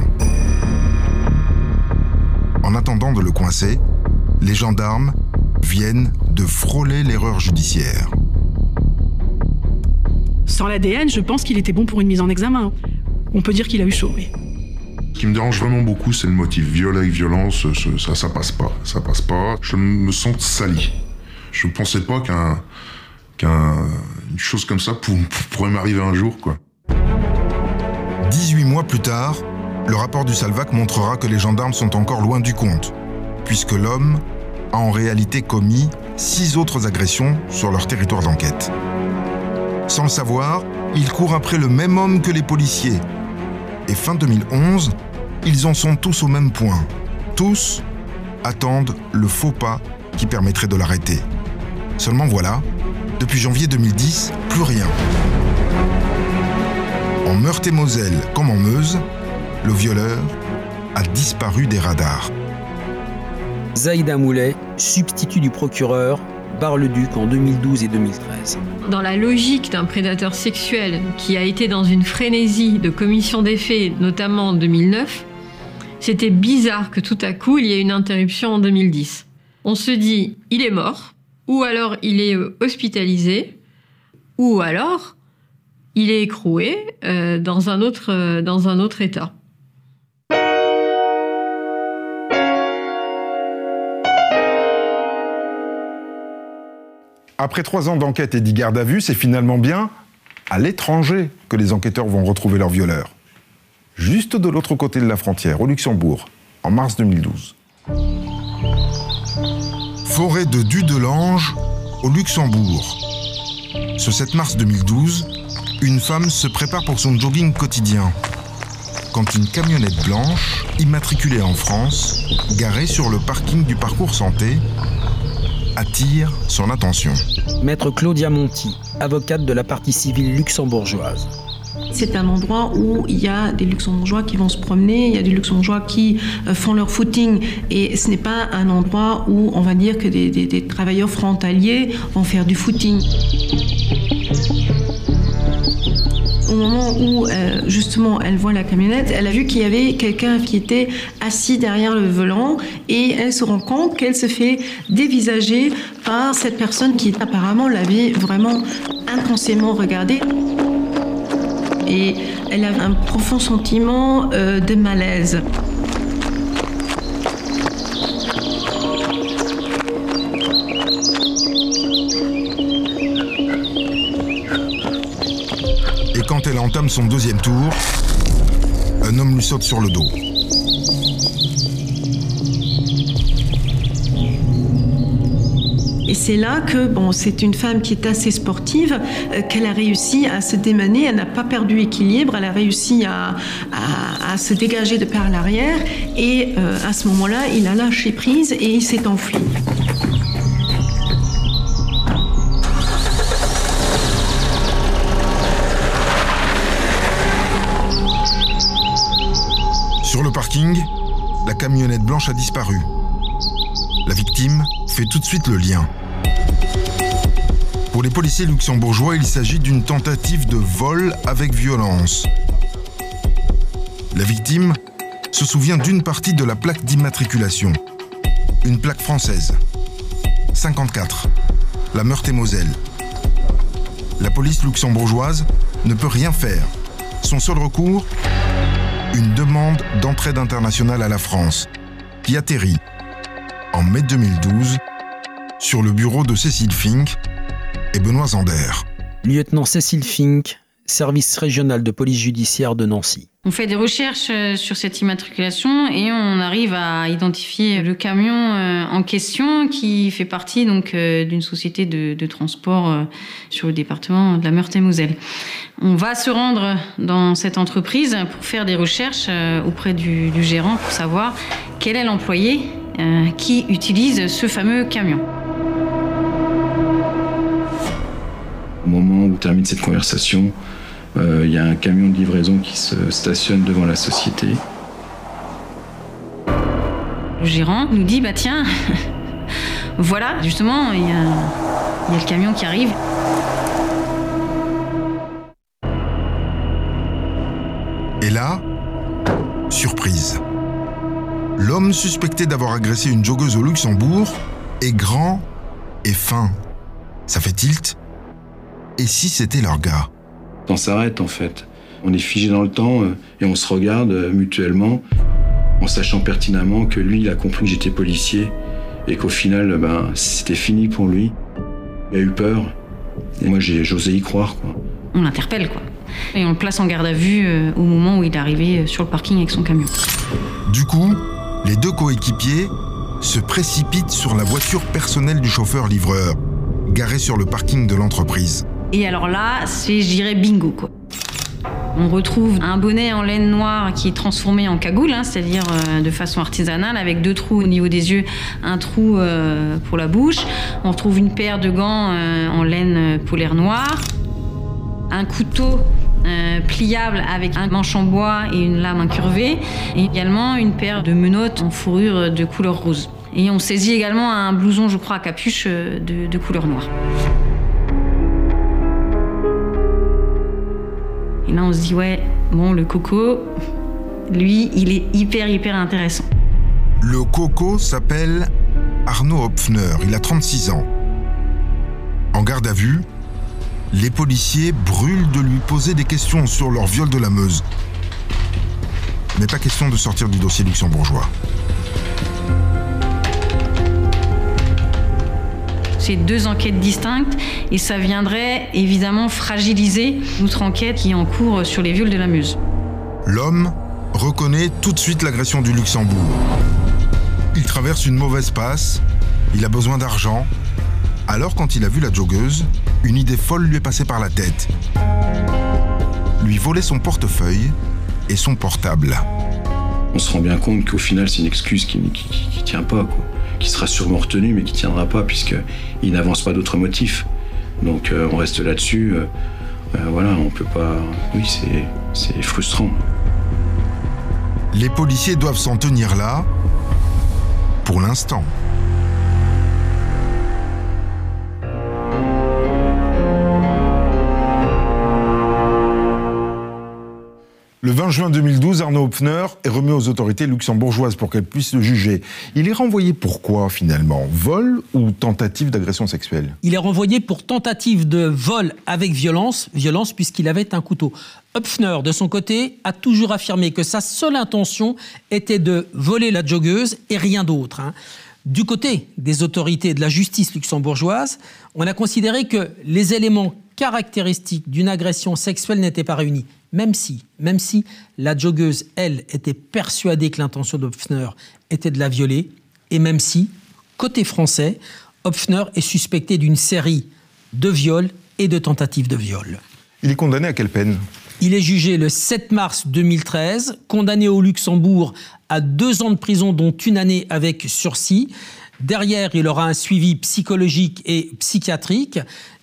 En attendant de le coincer, les gendarmes viennent de frôler l'erreur judiciaire. Sans l'ADN, je pense qu'il était bon pour une mise en examen. On peut dire qu'il a eu chaud, oui. Ce qui me dérange vraiment beaucoup, c'est le motif. Viol avec violence, ça, ça passe pas. Ça passe pas. Je me sens sali. Je ne pensais pas qu'un, qu'une chose comme ça pourrait m'arriver un jour, quoi. 18 mois plus tard, le rapport du Salvac montrera que les gendarmes sont encore loin du compte puisque l'homme a en réalité commis six autres agressions sur leur territoire d'enquête. Sans le savoir, il court après le même homme que les policiers. Et fin 2011, ils en sont tous au même point. Tous attendent le faux pas qui permettrait de l'arrêter. Seulement voilà, depuis janvier 2010, plus rien. En Meurthe-et-Moselle comme en Meuse, le violeur a disparu des radars. Zaïda Moulet, substitut du procureur, Bar-le-Duc en 2012 et 2013. Dans la logique d'un prédateur sexuel qui a été dans une frénésie de commission des faits, notamment en 2009, c'était bizarre que tout à coup il y ait une interruption en 2010. On se dit, il est mort, ou alors il est euh, hospitalisé, ou alors il est écroué euh, euh, dans un autre état. Après trois ans d'enquête et dix gardes à vue, c'est finalement bien à l'étranger que les enquêteurs vont retrouver leur violeur. Juste de l'autre côté de la frontière, au Luxembourg, en mars 2012. Forêt de Dudelange, au Luxembourg. Ce 7 mars 2012, une femme se prépare pour son jogging quotidien. Quand une camionnette blanche, immatriculée en France, garée sur le parking du parcours santé, attire son attention. Maître Claudia Monti, avocate de la partie civile luxembourgeoise. C'est un endroit où il y a des luxembourgeois qui vont se promener, il y a des luxembourgeois qui euh, font leur footing. Et ce n'est pas un endroit où on va dire que des, des travailleurs frontaliers vont faire du footing au moment où euh, justement elle voit la camionnette, elle a vu qu'il y avait quelqu'un qui était assis derrière le volant et elle se rend compte qu'elle se fait dévisager par cette personne qui apparemment l'avait vraiment intensément regardée. Et elle a un profond sentiment euh, de malaise. Entame son deuxième tour, un homme lui saute sur le dos. Et c'est là que, bon, c'est une femme qui est assez sportive, euh, qu'elle a réussi à se démaner, elle n'a pas perdu équilibre, elle a réussi à, se dégager de par l'arrière, et euh, à ce moment-là, il a lâché prise et il s'est enfui. Sur le parking, la camionnette blanche a disparu. La victime fait tout de suite le lien. Pour les policiers luxembourgeois, il s'agit d'une tentative de vol avec violence. La victime se souvient d'une partie de la plaque d'immatriculation. Une plaque française. 54. La Meurthe-et-Moselle. La police luxembourgeoise ne peut rien faire. Son seul recours Une demande d'entraide internationale à la France, qui atterrit en mai 2012 sur le bureau de Cécile Fink et Benoît Zander. Lieutenant Cécile Fink, service régional de police judiciaire de Nancy. On fait des recherches euh, sur cette immatriculation et on arrive à identifier le camion euh, en question qui fait partie donc euh, d'une société de, transport sur le département de la Meurthe-et-Moselle. On va se rendre dans cette entreprise pour faire des recherches auprès du, du gérant pour savoir quel est l'employé qui utilise ce fameux camion. Au moment où termine cette conversation, il y a un camion de livraison qui se stationne devant la société. Le gérant nous dit bah tiens, voilà, justement, il y, a, le camion qui arrive. Et là, surprise. L'homme suspecté d'avoir agressé une joggeuse au Luxembourg est grand et fin. Ça fait tilt. Et si c'était leur gars? On s'arrête en fait. On est figé dans le temps euh, et on se regarde euh, mutuellement en sachant pertinemment que lui, il a compris que j'étais policier et qu'au final, ben, c'était fini pour lui. Il a eu peur et moi, j'ai j'osais y croire. Quoi. On l'interpelle, quoi. Et on le place en garde à vue euh, au moment où il est arrivé sur le parking avec son camion. Du coup, les deux coéquipiers se précipitent sur la voiture personnelle du chauffeur-livreur, garée sur le parking de l'entreprise. Et alors là, c'est, je dirais, bingo, quoi. On retrouve un bonnet en laine noire qui est transformé en cagoule, hein, c'est-à-dire euh, de façon artisanale, avec deux trous au niveau des yeux, un trou euh, pour la bouche. On retrouve une paire de gants euh, en laine polaire noire, un couteau pliable avec un manche en bois et une lame incurvée, et également une paire de menottes en fourrure de couleur rose. Et on saisit également un blouson, je crois, à capuche de couleur noire. Là, on se dit, ouais, bon, le coco, lui, il est hyper, hyper intéressant. Le coco s'appelle Arnaud Hopfner, il a 36 ans. En garde à vue, les policiers brûlent de lui poser des questions sur leur viol de la Meuse. Mais pas question de sortir du dossier luxembourgeois. C'est deux enquêtes distinctes et ça viendrait évidemment fragiliser notre enquête qui est en cours sur les viols de la Meuse. L'homme reconnaît tout de suite l'agression du Luxembourg. Il traverse une mauvaise passe, il a besoin d'argent. Alors quand il a vu la joggeuse, une idée folle lui est passée par la tête. Lui voler son portefeuille et son portable. On se rend bien compte qu'au final c'est une excuse qui ne tient pas. Quoi qui sera sûrement retenu, mais qui tiendra pas puisqu'il n'avance pas d'autres motifs. Donc euh, on reste là-dessus. Euh, euh, voilà, on peut pas. Oui, c'est frustrant. Les policiers doivent s'en tenir là pour l'instant. Juin 2012, Arnaud Hopfner est remis aux autorités luxembourgeoises pour qu'elles puissent le juger. Il est renvoyé pour quoi finalement? Vol ou tentative d'agression sexuelle? Il est renvoyé pour tentative de vol avec violence, violence puisqu'il avait un couteau. Hopfner, de son côté, a toujours affirmé que sa seule intention était de voler la joggeuse et rien d'autre. Hein. Du côté des autorités de la justice luxembourgeoise, on a considéré que les éléments caractéristiques d'une agression sexuelle n'étaient pas réunis même si, même si la joggeuse, elle, était persuadée que l'intention d'Hopfner était de la violer, et même si, côté français, Hopfner est suspecté d'une série de viols et de tentatives de viol. Il est condamné à quelle peine? Il est jugé le 7 mars 2013, condamné au Luxembourg à deux ans de prison, dont une année avec sursis. Derrière, il aura un suivi psychologique et psychiatrique.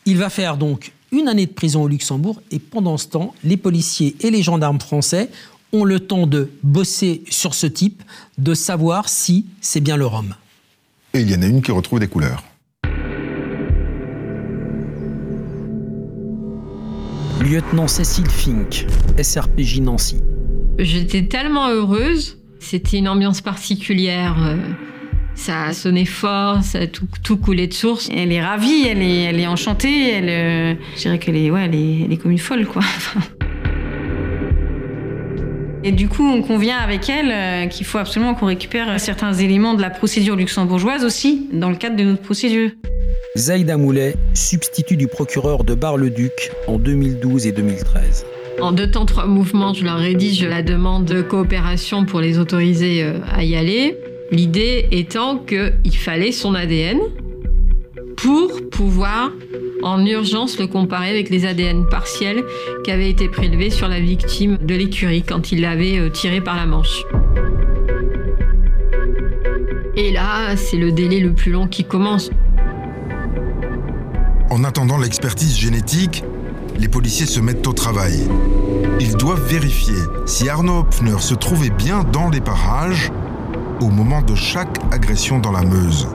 Il va faire donc une année de prison au Luxembourg et pendant ce temps, les policiers et les gendarmes français ont le temps de bosser sur ce type, de savoir si c'est bien le Rhum. Et il y en a une qui retrouve des couleurs. Lieutenant Cécile Fink, SRPJ Nancy. J'étais tellement heureuse. C'était une ambiance particulière. Ça sonnait fort, ça tout, tout coulait de source. Elle est ravie, elle est, elle est enchantée, elle, euh, je dirais qu'elle est, ouais, elle est, elle est comme une folle, quoi. Et du coup, on convient avec elle euh, qu'il faut absolument qu'on récupère certains éléments de la procédure luxembourgeoise aussi, dans le cadre de notre procédure. Zaïda Moulet, substitut du procureur de Bar-le-Duc en 2012 et 2013. En deux temps, trois mouvements, je leur rédige la demande de coopération pour les autoriser euh, à y aller. L'idée étant qu'il fallait son ADN pour pouvoir en urgence le comparer avec les ADN partiels qui avaient été prélevés sur la victime de l'écurie quand il l'avait euh, tiré par la manche. Et là, c'est le délai le plus long qui commence. En attendant l'expertise génétique, les policiers se mettent au travail. Ils doivent vérifier si Arnaud Hopfner se trouvait bien dans les parages au moment de chaque agression dans la Meuse.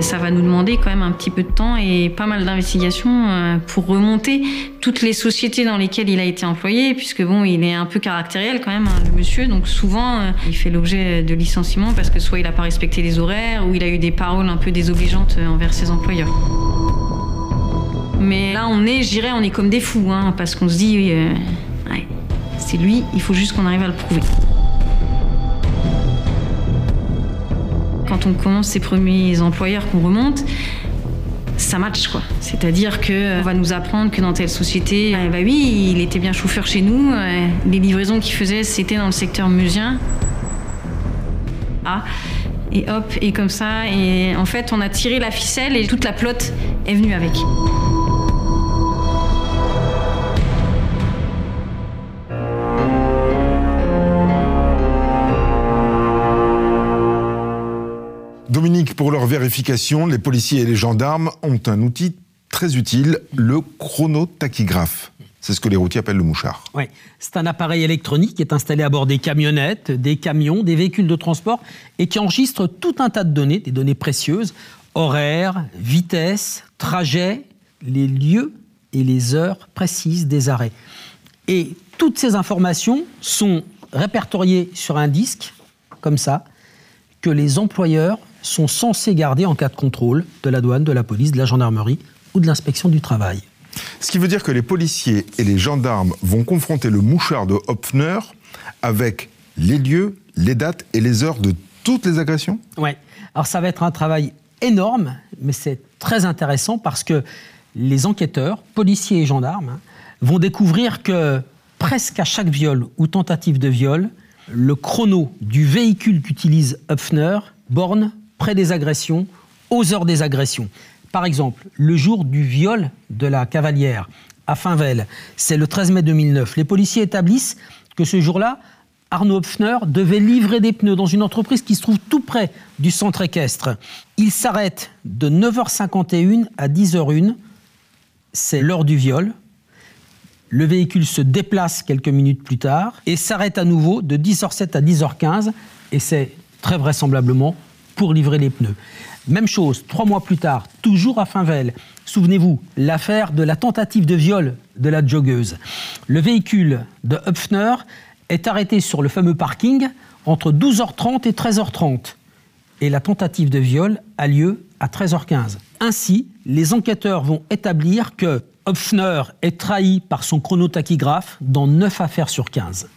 Ça va nous demander quand même un petit peu de temps et pas mal d'investigations euh, pour remonter toutes les sociétés dans lesquelles il a été employé, puisque bon, il est un peu caractériel quand même, hein, le monsieur. Donc souvent, euh, il fait l'objet de licenciements parce que soit il n'a pas respecté les horaires, ou il a eu des paroles un peu désobligeantes euh, envers ses employeurs. Mais là, on est, je dirais, on est comme des fous, hein, parce qu'on se dit, ouais, c'est lui, il faut juste qu'on arrive à le prouver. Quand on commence ses premiers employeurs qu'on remonte, ça match quoi. C'est-à-dire que on va nous apprendre que dans telle société, eh bah oui, il était bien chauffeur chez nous. euh, Les livraisons qu'il faisait, c'était dans le secteur meusien. Ah, et hop, et comme ça. Et en fait, on a tiré la ficelle et toute la plotte est venue avec. Pour leur vérification, les policiers et les gendarmes ont un outil très utile, le chronotachygraphe. C'est ce que les routiers appellent le mouchard. Ouais. C'est un appareil électronique qui est installé à bord des camionnettes, des camions, des véhicules de transport et qui enregistre tout un tas de données, des données précieuses, horaires, vitesse, trajet, les lieux et les heures précises des arrêts. Et toutes ces informations sont répertoriées sur un disque, comme ça, que les employeurs sont censés garder en cas de contrôle de la douane, de la police, de la gendarmerie ou de l'inspection du travail. Ce qui veut dire que les policiers et les gendarmes vont confronter le mouchard de Hopfner avec les lieux, les dates et les heures de toutes les agressions? Ouais. Alors ça va être un travail énorme, mais c'est très intéressant parce que les enquêteurs, policiers et gendarmes, hein, vont découvrir que presque à chaque viol ou tentative de viol, le chrono du véhicule qu'utilise Hupfner borne près des agressions, aux heures des agressions. Par exemple, le jour du viol de la cavalière à Finvel, c'est le 13 mai 2009. Les policiers établissent que ce jour-là, Arnaud Hopfner devait livrer des pneus dans une entreprise qui se trouve tout près du centre équestre. Il s'arrête de 9h51 à 10h01. C'est l'heure du viol. Le véhicule se déplace quelques minutes plus tard et s'arrête à nouveau de 10h07 à 10h15. Et c'est très vraisemblablement pour livrer les pneus. Même chose, trois mois plus tard, toujours à Finvel. Souvenez-vous, l'affaire de la tentative de viol de la joggeuse. Le véhicule de Hupfner est arrêté sur le fameux parking entre 12h30 et 13h30. Et la tentative de viol a lieu à 13h15. Ainsi, les enquêteurs vont établir que Hopfner est trahi par son chronotachygraphe dans 9 affaires sur 15.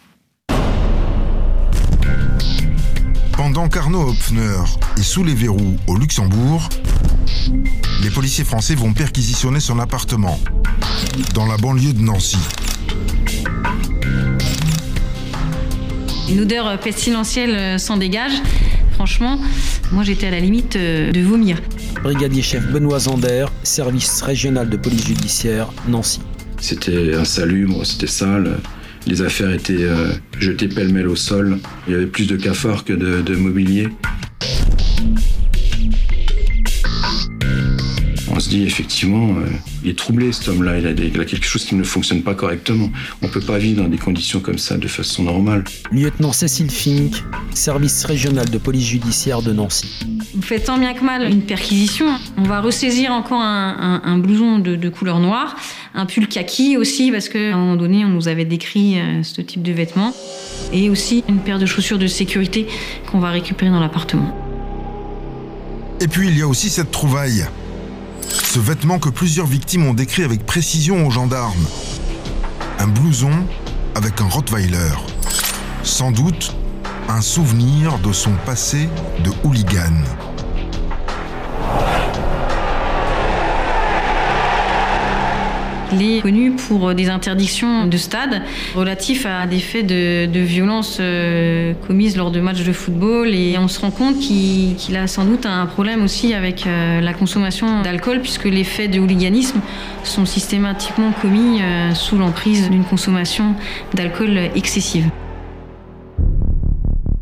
Pendant qu'Arnaud Hopfner est sous les verrous au Luxembourg, les policiers français vont perquisitionner son appartement dans la banlieue de Nancy. Une odeur euh, pestilentielle euh, s'en dégage. Franchement, moi j'étais à la limite euh, de vomir. brigadier chef Benoît Zander, service régional de police judiciaire, Nancy. C'était insalubre, c'était sale. Les affaires étaient euh, jetées pêle-mêle au sol. Il y avait plus de cafards que de, de mobilier. Se dit effectivement, euh, il est troublé cet homme-là, il, a des- il a quelque chose qui ne fonctionne pas correctement. On ne peut pas vivre dans des conditions comme ça de façon normale. Lieutenant Cécile Fink, service régional de police judiciaire de Nancy. On fait tant bien que mal une perquisition. On va ressaisir encore un, un- un blouson de, de couleur noire, un pull kaki aussi, parce qu'à un moment donné, on nous avait décrit euh, ce type de vêtements. Et aussi une paire de chaussures de sécurité qu'on va récupérer dans l'appartement. Et puis il y a aussi cette trouvaille. Ce vêtement que plusieurs victimes ont décrit avec précision aux gendarmes. Un blouson avec un Rottweiler. Sans doute un souvenir de son passé de hooligan. Il est connu pour des interdictions de stade relatifs à des faits de, violence euh, commises lors de matchs de football. Et on se rend compte qu'il a sans doute un problème aussi avec euh, la consommation d'alcool, puisque les faits de hooliganisme sont systématiquement commis euh, sous l'emprise d'une consommation d'alcool excessive.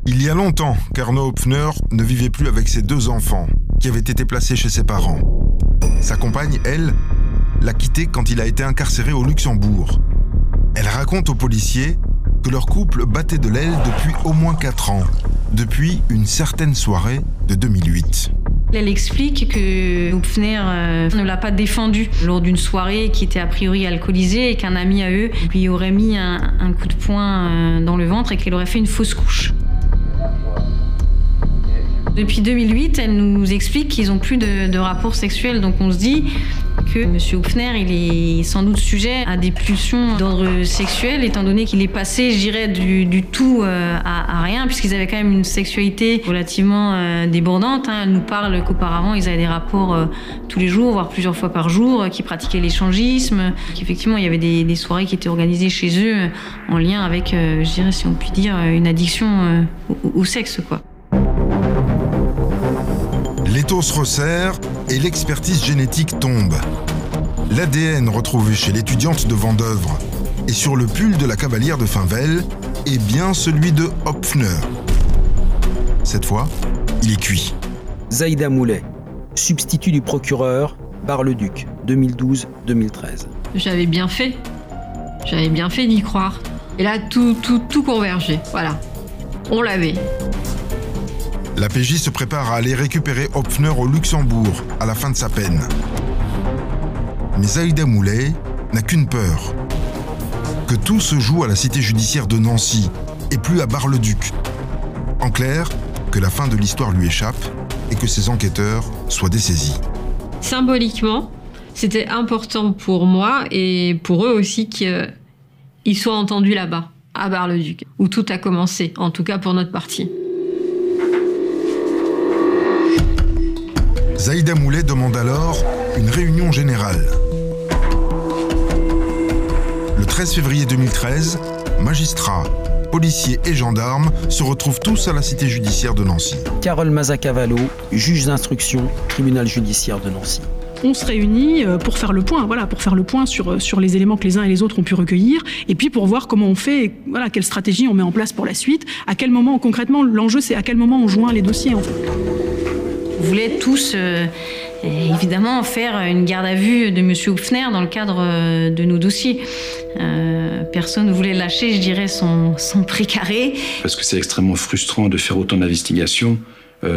Il y a longtemps qu'Arnaud Hopfner ne vivait plus avec ses deux enfants, qui avaient été placés chez ses parents. Sa compagne, elle, l'a quitté quand il a été incarcéré au Luxembourg. Elle raconte aux policiers que leur couple battait de l'aile depuis au moins 4 ans, depuis une certaine soirée de 2008. Elle explique que Hopfner euh, ne l'a pas défendu lors d'une soirée qui était a priori alcoolisée et qu'un ami à eux lui aurait mis un, un coup de poing euh, dans le ventre et qu'elle aurait fait une fausse couche. Depuis 2008, elle nous explique qu'ils n'ont plus de, de rapports sexuels, donc on se dit que M. Hopfner, il est sans doute sujet à des pulsions d'ordre sexuel, étant donné qu'il est passé, je dirais, du, du tout euh, à, rien, puisqu'ils avaient quand même une sexualité relativement euh, débordante. hein. Elle nous parle qu'auparavant, ils avaient des rapports euh, tous les jours, voire plusieurs fois par jour, euh, qu'ils pratiquaient l'échangisme, qu'effectivement, il y avait des, des soirées qui étaient organisées chez eux en lien avec, euh, je dirais, si on peut dire, une addiction euh, au, au sexe, quoi. L'étau se resserre et l'expertise génétique tombe. L'ADN retrouvé chez l'étudiante de Vendœuvre et sur le pull de la cavalière de Finvel est bien celui de Hopfner. Cette fois, il est cuit. Zaïda Moulet, substitut du procureur, Bar-le-Duc, 2012-2013. J'avais bien fait. J'avais bien fait d'y croire. Et là, tout, tout, tout convergeait. Voilà. On l'avait. La PJ se prépare à aller récupérer Hopfner au Luxembourg à la fin de sa peine. Mais Zaïda Moulet n'a qu'une peur. Que tout se joue à la cité judiciaire de Nancy et plus à Bar-le-Duc. En clair, que la fin de l'histoire lui échappe et que ses enquêteurs soient dessaisis. Symboliquement, c'était important pour moi et pour eux aussi qu'ils soient entendus là-bas, à Bar-le-Duc, où tout a commencé, en tout cas pour notre partie. Zaïda Moulet demande alors une réunion générale. Le 13 février 2013, magistrats, policiers et gendarmes se retrouvent tous à la cité judiciaire de Nancy. Carole Mazacavallo, juge d'instruction, tribunal judiciaire de Nancy. On se réunit euh, pour faire le point, voilà, pour faire le point sur, euh, sur les éléments que les uns et les autres ont pu recueillir, et puis pour voir comment on fait, voilà, quelle stratégie on met en place pour la suite, à quel moment, concrètement, l'enjeu c'est à quel moment on joint les dossiers en fait. Voulait tous, euh, évidemment, faire une garde à vue de M. Hopfner dans le cadre euh, de nos dossiers. Euh, personne ne voulait lâcher, je dirais, son, son précaré. Parce que c'est extrêmement frustrant de faire autant d'investigations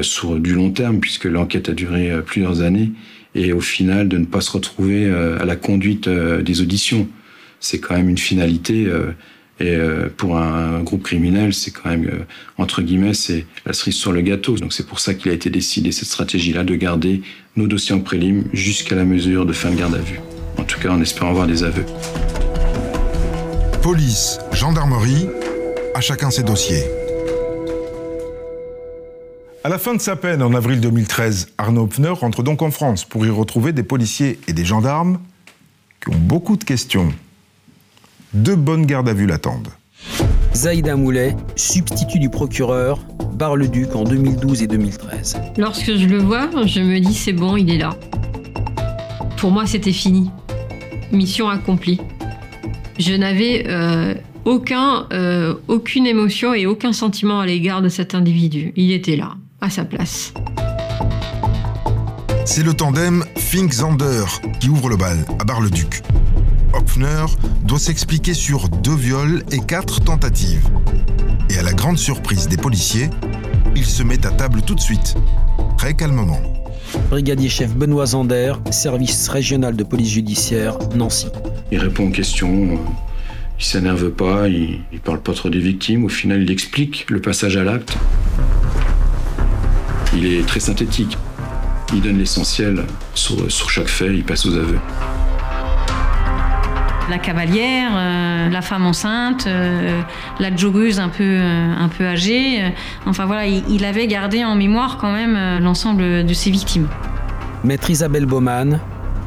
sur du long terme, puisque l'enquête a duré plusieurs années, et au final de ne pas se retrouver à la conduite des auditions. C'est quand même une finalité, et euh, pour un, groupe criminel, c'est quand même, euh, entre guillemets, c'est la cerise sur le gâteau. Donc c'est pour ça qu'il a été décidé, cette stratégie-là, de garder nos dossiers en prélim jusqu'à la mesure de fin de garde à vue. En tout cas, en espérant avoir des aveux. Police, gendarmerie, à chacun ses dossiers. À la fin de sa peine, en avril 2013, Arnaud Hopfner rentre donc en France pour y retrouver des policiers et des gendarmes qui ont beaucoup de questions. Deux bonnes gardes à vue l'attendent. Zaïda Moulet, substitut du procureur, Bar-le-Duc en 2012 et 2013. Lorsque je le vois, je me dis c'est bon, il est là. Pour moi, c'était fini. Mission accomplie. Je n'avais euh, aucun, euh, aucune émotion et aucun sentiment à l'égard de cet individu. Il était là, à sa place. C'est le tandem Fink-Zander qui ouvre le bal à Bar-le-Duc. Hopfner doit s'expliquer sur deux viols et quatre tentatives. Et à la grande surprise des policiers, il se met à table tout de suite, très calmement. Brigadier chef Benoît Zander, service régional de police judiciaire, Nancy. Il répond aux questions, il s'énerve pas, il, il parle pas trop des victimes. Au final, il explique le passage à l'acte. Il est très synthétique. Il donne l'essentiel sur, sur chaque fait, il passe aux aveux. La cavalière, euh, la femme enceinte, euh, la joggeuse un peu, euh, un peu âgée. enfin voilà, il, il avait gardé en mémoire quand même euh, l'ensemble de ses victimes. Maître Isabelle Baumann,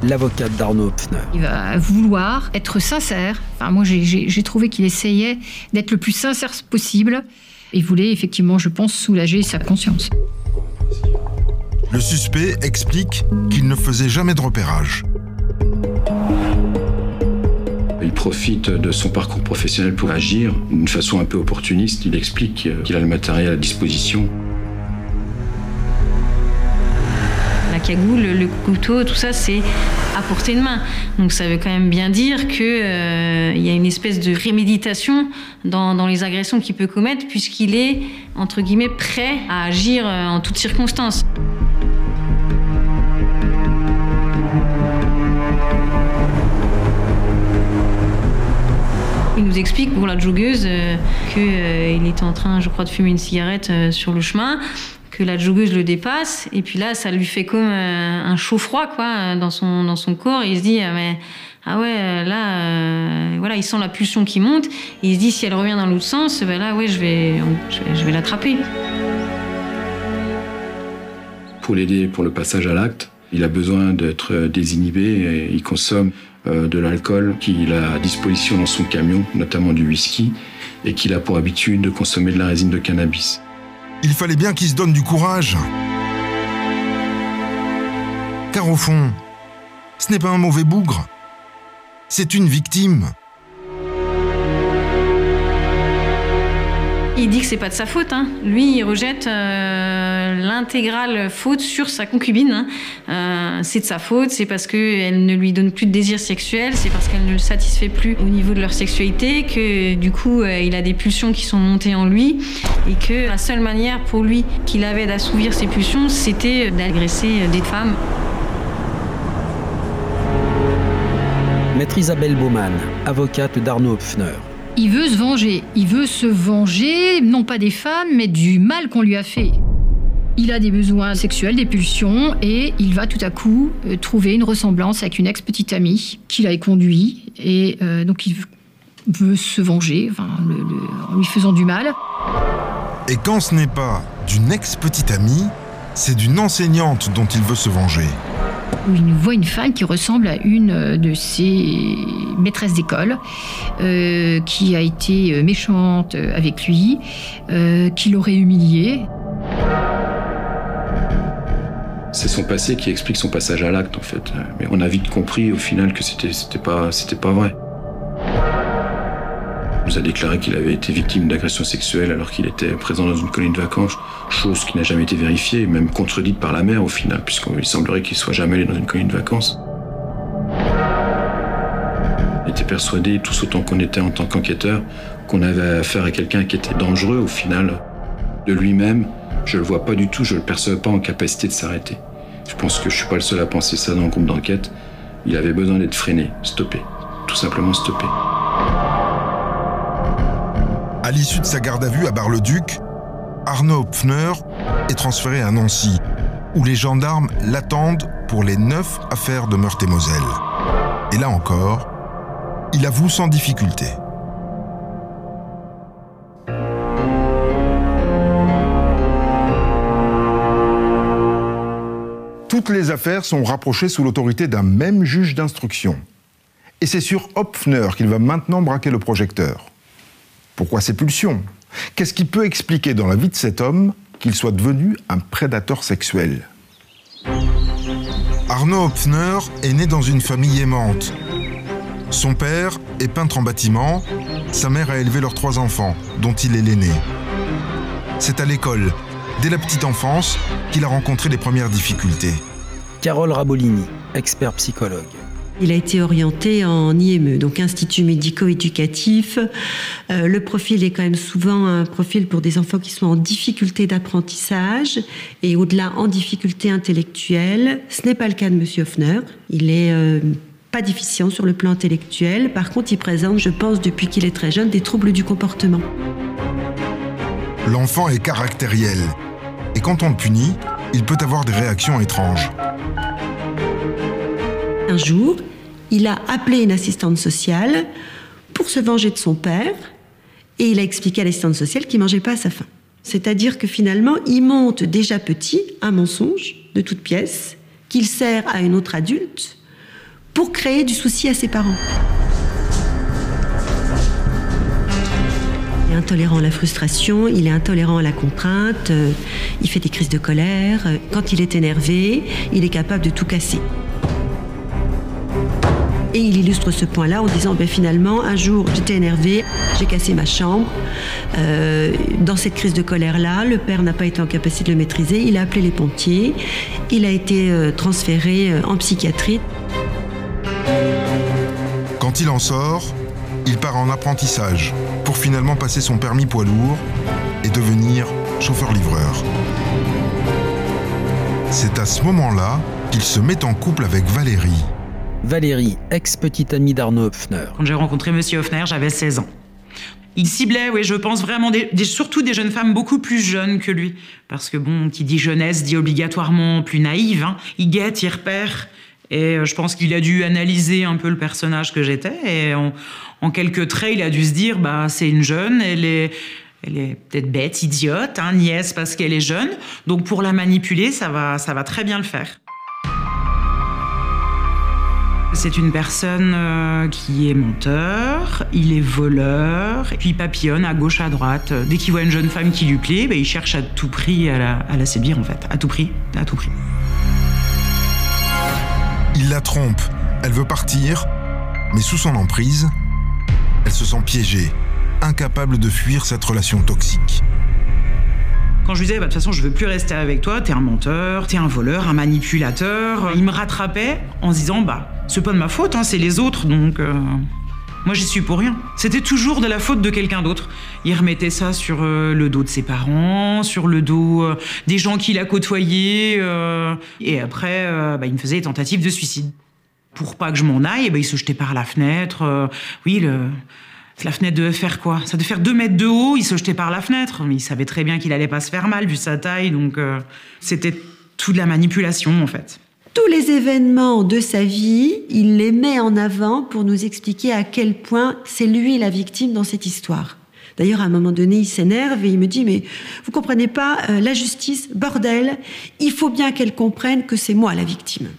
l'avocate d'Arnaud Hopfner. Il va vouloir être sincère. Enfin, moi, j'ai trouvé qu'il essayait d'être le plus sincère possible. Il voulait effectivement, je pense, soulager sa conscience. Le suspect explique qu'il ne faisait jamais de repérage. Il profite de son parcours professionnel pour agir d'une façon un peu opportuniste. Il explique euh, qu'il a le matériel à disposition. La cagoule, le couteau, tout ça, c'est à portée de main. Donc ça veut quand même bien dire qu'il y a une espèce de préméditation dans, dans les agressions qu'il peut commettre, puisqu'il est, entre guillemets, prêt à agir euh, en toutes circonstances. Il nous explique pour la joggeuse qu'il était en train, je crois, de fumer une cigarette euh, sur le chemin, que la joggeuse le dépasse, et puis là, ça lui fait comme euh, un chaud-froid quoi, euh, dans, son, dans son corps, il se dit, ah, mais, ah ouais, euh, là, euh, voilà, il sent la pulsion qui monte, et il se dit, si elle revient dans l'autre sens, ben là, ouais, je vais, je vais, je vais l'attraper. Pour l'aider pour le passage à l'acte, il a besoin d'être euh, désinhibé et il consomme euh, de l'alcool qu'il a à disposition dans son camion, notamment du whisky, et qu'il a pour habitude de consommer de la résine de cannabis. Il fallait bien qu'il se donne du courage. Car au fond, ce n'est pas un mauvais bougre. C'est une victime. Il dit que c'est pas de sa faute. Hein. Lui, il rejette euh, l'intégrale faute sur sa concubine. hein. Euh, c'est de sa faute, c'est parce qu'elle ne lui donne plus de désir sexuel, c'est parce qu'elle ne le satisfait plus au niveau de leur sexualité, que du coup, euh, il a des pulsions qui sont montées en lui, et que la seule manière pour lui qu'il avait d'assouvir ses pulsions, c'était d'agresser des femmes. Maître Isabelle Baumann, avocate d'Arnaud Hopfner. Il veut se venger. Il veut se venger, non pas des femmes, mais du mal qu'on lui a fait. Il a des besoins sexuels, des pulsions, et il va tout à coup euh, trouver une ressemblance avec une ex-petite amie qui l'a conduit, et euh, donc il veut, se venger en lui faisant du mal. Et quand ce n'est pas d'une ex-petite amie, c'est d'une enseignante dont il veut se venger. Où il voit une femme qui ressemble à une euh, de ses maîtresses d'école, euh, qui a été euh, méchante avec lui, qui l'aurait humilié. C'est son passé qui explique son passage à l'acte en fait. Mais on a vite compris au final que c'était pas pas vrai. Nous a déclaré qu'il avait été victime d'agression sexuelle alors qu'il était présent dans une colonie de vacances, chose qui n'a jamais été vérifiée, même contredite par la mère au final, puisqu'il semblerait qu'il soit jamais allé dans une colonie de vacances. On était persuadés, tous autant qu'on était en tant qu'enquêteur, qu'on avait affaire à quelqu'un qui était dangereux au final. De lui-même, je le vois pas du tout, je le perçois pas en capacité de s'arrêter. Je pense que je suis pas le seul à penser ça dans le groupe d'enquête. Il avait besoin d'être freiné, stoppé. Tout simplement stoppé. À l'issue de sa garde à vue à Bar-le-Duc, Arnaud Hopfner est transféré à Nancy, où les gendarmes l'attendent pour les neuf affaires de Meurthe-et-Moselle. Et là encore, il avoue sans difficulté. Toutes les affaires sont rapprochées sous l'autorité d'un même juge d'instruction. Et c'est sur Hopfner qu'il va maintenant braquer le projecteur. Pourquoi ces pulsions Qu'est-ce qui peut expliquer dans la vie de cet homme qu'il soit devenu un prédateur sexuel? Arnaud Hopfner est né dans une famille aimante. Son père est peintre en bâtiment, sa mère a élevé leurs trois enfants, dont il est l'aîné. C'est à l'école, dès la petite enfance, qu'il a rencontré les premières difficultés. Carole Rabolini, expert psychologue. Il a été orienté en IME, donc Institut médico-éducatif. Euh, le profil est quand même souvent un profil pour des enfants qui sont en difficulté d'apprentissage et au-delà en difficulté intellectuelle. Ce n'est pas le cas de M. Hoffner. Il est euh, pas déficient sur le plan intellectuel. Par contre, il présente, je pense, depuis qu'il est très jeune, des troubles du comportement. L'enfant est caractériel. Et quand on le punit, il peut avoir des réactions étranges. Un jour, il a appelé une assistante sociale pour se venger de son père et il a expliqué à l'assistante sociale qu'il mangeait pas à sa faim. C'est-à-dire que finalement, il monte déjà petit un mensonge de toute pièce qu'il sert à une autre adulte pour créer du souci à ses parents. Il est intolérant à la frustration, il est intolérant à la contrainte, euh, il fait des crises de colère. Quand il est énervé, il est capable de tout casser. Et il illustre ce point-là en disant ben, finalement, un jour, j'étais énervé, j'ai cassé ma chambre. Euh, dans cette crise de colère-là, le père n'a pas été en capacité de le maîtriser. Il a appelé les pompiers. Il a été euh, transféré euh, en psychiatrie. Quand il en sort, il part en apprentissage pour finalement passer son permis poids lourd et devenir chauffeur-livreur. C'est à ce moment-là qu'il se met en couple avec Valérie. Valérie, ex-petite amie d'Arnaud Hopfner. Quand j'ai rencontré Monsieur Hoffner, j'avais 16 ans. Il ciblait, oui, je pense vraiment, surtout des jeunes femmes beaucoup plus jeunes que lui. Parce que bon, qui dit jeunesse dit obligatoirement plus naïve. hein. Il guette, il repère. Et euh, je pense qu'il a dû analyser un peu le personnage que j'étais. Et en, en quelques traits, il a dû se dire, bah, c'est une jeune, elle est, elle est peut-être bête, idiote, hein, nièce parce qu'elle est jeune. Donc pour la manipuler, ça va, ça va très bien le faire. C'est une personne euh, qui est menteur, il est voleur, puis il papillonne à gauche, à droite. Dès qu'il voit une jeune femme qui lui plaît, ben, il cherche à tout prix à la, à la séduire en fait. À tout prix, à tout prix. Il la trompe, elle veut partir, mais sous son emprise, elle se sent piégée, incapable de fuir cette relation toxique. Quand je lui disais, bah, de toute façon, je veux plus rester avec toi, t'es un menteur, t'es un voleur, un manipulateur, il me rattrapait en se disant, bah, c'est pas de ma faute, hein, c'est les autres, donc. euh, moi, j'y suis pour rien. C'était toujours de la faute de quelqu'un d'autre. Il remettait ça sur euh, le dos de ses parents, sur le dos euh, des gens qu'il a côtoyés. et après, bah, il me faisait des tentatives de suicide. Pour pas que je m'en aille, eh ben, il se jetait par la fenêtre. oui, le, la fenêtre devait faire quoi? Ça devait faire deux mètres de haut, il se jetait par la fenêtre. Il savait très bien qu'il allait pas se faire mal vu sa taille, donc c'était tout de la manipulation en fait. Tous les événements de sa vie, il les met en avant pour nous expliquer à quel point c'est lui la victime dans cette histoire. D'ailleurs, à un moment donné, il s'énerve et il me dit, mais vous comprenez pas, euh, la justice, bordel, il faut bien qu'elle comprenne que c'est moi la victime.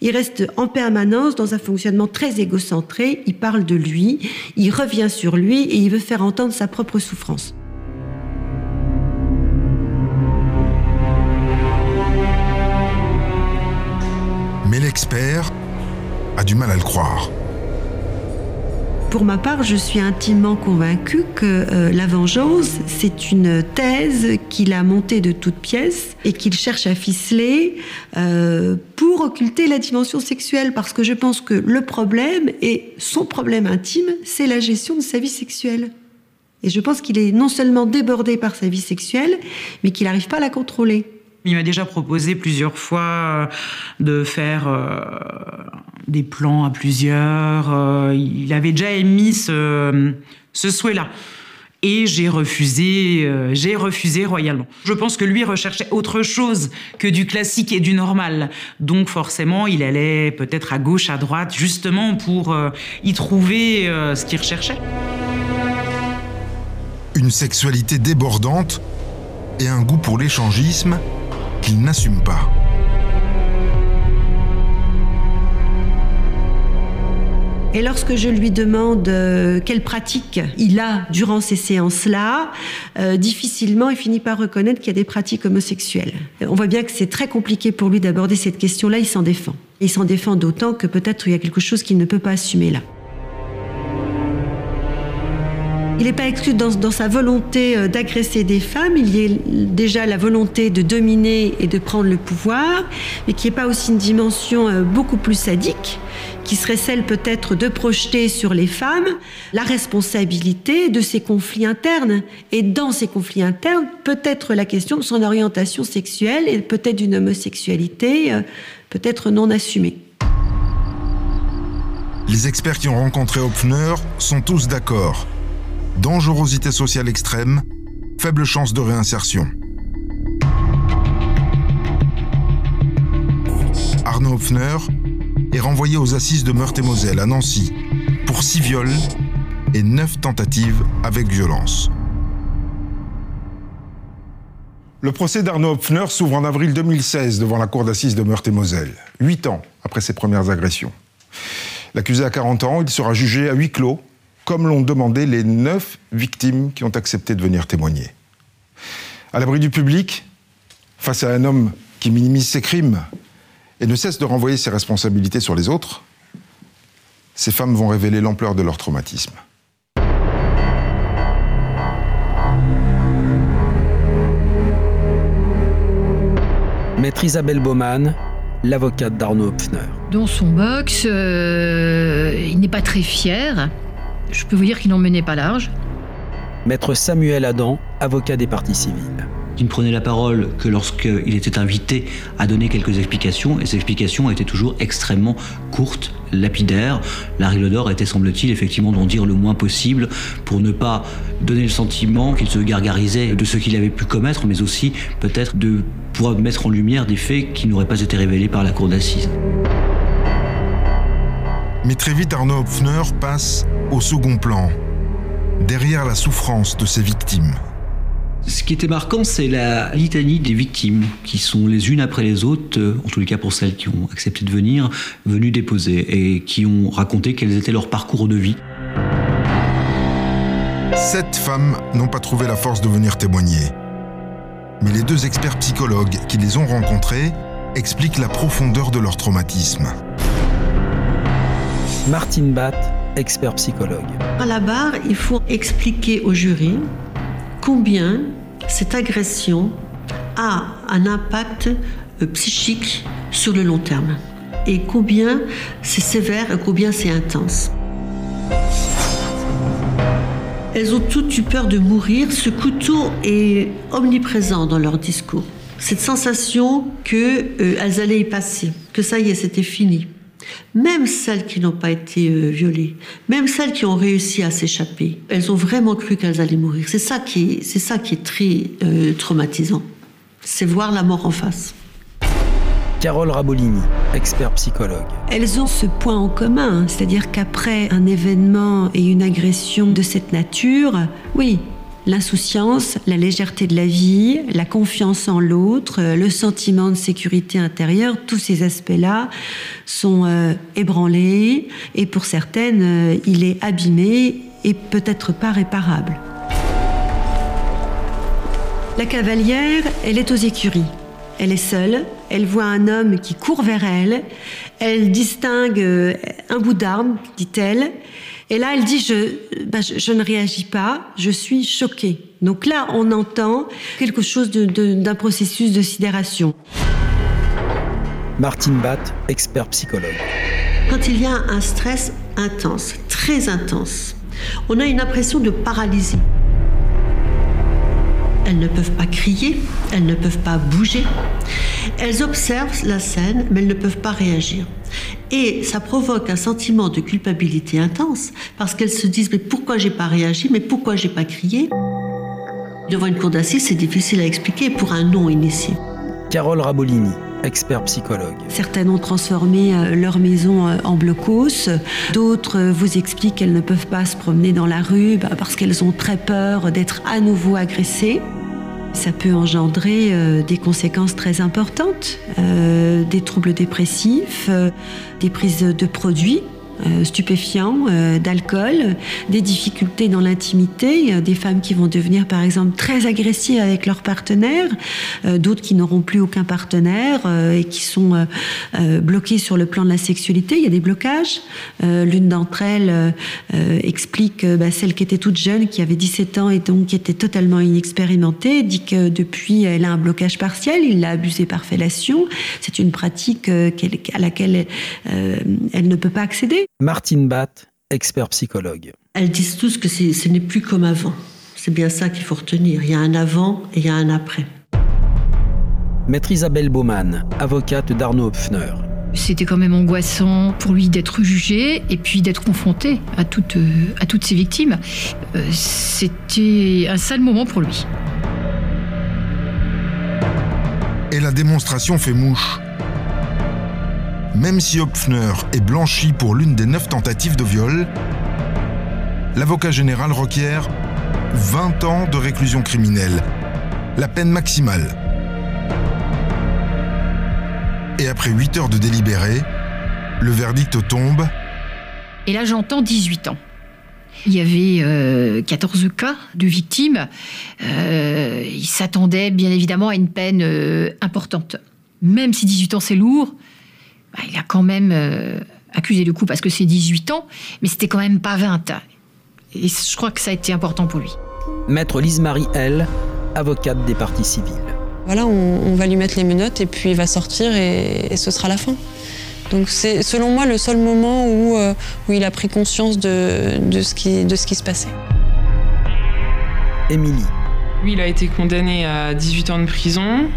Il reste en permanence dans un fonctionnement très égocentré, il parle de lui, il revient sur lui et il veut faire entendre sa propre souffrance. Mais l'expert a du mal à le croire. Pour ma part, je suis intimement convaincue que euh, la vengeance, c'est une thèse qu'il a montée de toutes pièces et qu'il cherche à ficeler euh, pour occulter la dimension sexuelle. Parce que je pense que le problème, et son problème intime, c'est la gestion de sa vie sexuelle. Et je pense qu'il est non seulement débordé par sa vie sexuelle, mais qu'il n'arrive pas à la contrôler. Il m'a déjà proposé plusieurs fois euh, de faire euh, des plans à plusieurs. euh, il avait déjà émis ce, souhait-là. Et j'ai refusé, j'ai refusé royalement. Je pense que lui recherchait autre chose que du classique et du normal. Donc forcément, il allait peut-être à gauche, à droite, justement pour y trouver ce qu'il recherchait. Une sexualité débordante et un goût pour l'échangisme qu'il n'assume pas. Et lorsque je lui demande euh, quelle pratique il a durant ces séances-là, euh, difficilement il finit par reconnaître qu'il y a des pratiques homosexuelles. On voit bien que c'est très compliqué pour lui d'aborder cette question-là, il s'en défend. Il s'en défend d'autant que peut-être il y a quelque chose qu'il ne peut pas assumer là. Il n'est pas exclu dans, sa volonté euh, d'agresser des femmes, il y a déjà la volonté de dominer et de prendre le pouvoir, mais qui n'est pas aussi une dimension euh, beaucoup plus sadique, qui serait celle peut-être de projeter sur les femmes la responsabilité de ces conflits internes. Et dans ces conflits internes, peut-être la question de son orientation sexuelle et peut-être d'une homosexualité euh, peut-être non assumée. Les experts qui ont rencontré Hopfner sont tous d'accord dangerosité sociale extrême, faible chance de réinsertion. Arnaud Hopfner est renvoyé aux assises de Meurthe-et-Moselle à Nancy pour six viols et neuf tentatives avec violence. Le procès d'Arnaud Hopfner s'ouvre en avril 2016 devant la cour d'assises de Meurthe-et-Moselle, huit ans après ses premières agressions. L'accusé a 40 ans, il sera jugé à huis clos comme l'ont demandé les neuf victimes qui ont accepté de venir témoigner. À l'abri du public, face à un homme qui minimise ses crimes et ne cesse de renvoyer ses responsabilités sur les autres, ces femmes vont révéler l'ampleur de leur traumatisme. Maître Isabelle Baumann, l'avocate d'Arnaud Hopfner. Dans son box, euh, il n'est pas très fier. Je peux vous dire qu'il n'en menait pas large. Maître Samuel Adam, avocat des parties civiles. Il ne prenait la parole que lorsqu'il était invité à donner quelques explications, et ces explications étaient toujours extrêmement courtes, lapidaires. Larry Lodor était, semble-t-il, effectivement d'en dire le moins possible pour ne pas donner le sentiment qu'il se gargarisait de ce qu'il avait pu commettre, mais aussi peut-être de pouvoir mettre en lumière des faits qui n'auraient pas été révélés par la cour d'assises. Mais très vite, Arnaud Hopfner passe au second plan, derrière la souffrance de ses victimes. Ce qui était marquant, c'est la litanie des victimes, qui sont les unes après les autres, euh, en tous les cas pour celles qui ont accepté de venir, venues déposer, et qui ont raconté quels étaient leurs parcours de vie. Sept femmes n'ont pas trouvé la force de venir témoigner. Mais les deux experts psychologues qui les ont rencontrées expliquent la profondeur de leur traumatisme. Martine Batt, expert psychologue. À la barre, il faut expliquer au jury combien cette agression a un impact euh, psychique sur le long terme et combien c'est sévère et combien c'est intense. Elles ont toutes eu peur de mourir. Ce couteau est omniprésent dans leur discours. Cette sensation qu'elles euh, allaient y passer, que ça y est, c'était fini. Même celles qui n'ont pas été euh, violées, même celles qui ont réussi à s'échapper, elles ont vraiment cru qu'elles allaient mourir. C'est ça qui est, c'est ça qui est très euh, traumatisant. C'est voir la mort en face. Carole Rabolini, expert psychologue. Elles ont ce point en commun, c'est-à-dire qu'après un événement et une agression de cette nature, oui, l'insouciance, la légèreté de la vie, la confiance en l'autre, le sentiment de sécurité intérieure, tous ces aspects-là sont euh, ébranlés et pour certaines, euh, il est abîmé et peut-être pas réparable. La cavalière, elle est aux écuries. Elle est seule, elle voit un homme qui court vers elle, elle distingue euh, un bout d'arme, dit-elle, et là elle dit je, ben, je, je, ne réagis pas, je suis choquée. Donc là on entend quelque chose d'un de, de, processus de sidération. Martine Batt, expert psychologue. Quand il y a un stress intense, très intense, on a une impression de paralysie. Elles ne peuvent pas crier, elles ne peuvent pas bouger. Elles observent la scène, mais elles ne peuvent pas réagir. Et ça provoque un sentiment de culpabilité intense parce qu'elles se disent mais pourquoi j'ai pas réagi, mais pourquoi j'ai pas crié? Devant une cour d'assises, c'est difficile à expliquer pour un non initié. Carole Rabolini, expert psychologue. Certaines ont transformé leur maison en blocos, d'autres vous expliquent qu'elles ne peuvent pas se promener dans la rue parce qu'elles ont très peur d'être à nouveau agressées. Ça peut engendrer euh, des conséquences très importantes, euh, des troubles dépressifs, euh, des prises de produits euh, stupéfiants, euh, d'alcool, des difficultés dans l'intimité, des femmes qui vont devenir par exemple très agressives avec leur partenaire, d'autres qui n'auront plus aucun partenaire et qui sont bloquées sur le plan de la sexualité. Il y a des blocages. L'une d'entre elles explique, bah, celle qui était toute jeune, qui avait 17 ans et donc qui était totalement inexpérimentée, dit que depuis elle a un blocage partiel, il l'a abusée par fellation. C'est une pratique à laquelle elle ne peut pas accéder. Martine Batt, expert psychologue. Elles disent tous que ce n'est plus comme avant. C'est bien ça qu'il faut retenir. Il y a un avant et il y a un après. Maître Isabelle Baumann, avocate d'Arnaud Hopfner. C'était quand même angoissant pour lui d'être jugé et puis d'être confronté à toutes, euh, à toutes ses victimes. Euh, c'était un sale moment pour lui. Et la démonstration fait mouche. Même si Hopfner est blanchi pour l'une des neuf tentatives de viol, l'avocat général requiert 20 ans de réclusion criminelle, la peine maximale. Et après 8 heures de délibéré, le verdict tombe. Et là, j'entends 18 ans. Il y avait 14 euh, cas de victimes. Euh, il s'attendait bien évidemment à une peine euh, importante. Même si 18 ans c'est lourd, bah, il a quand même euh, accusé le coup parce que c'est 18 ans, mais c'était quand même pas 20. Et je crois que ça a été important pour lui. Maître Lise-Marie L, avocate des parties civiles. Voilà, on, va lui mettre les menottes et puis il va sortir et, ce sera la fin. Donc c'est selon moi le seul moment où, euh, où il a pris conscience de, de, ce qui, de ce qui se passait. Émilie. Lui, il a été condamné à 18 ans de prison.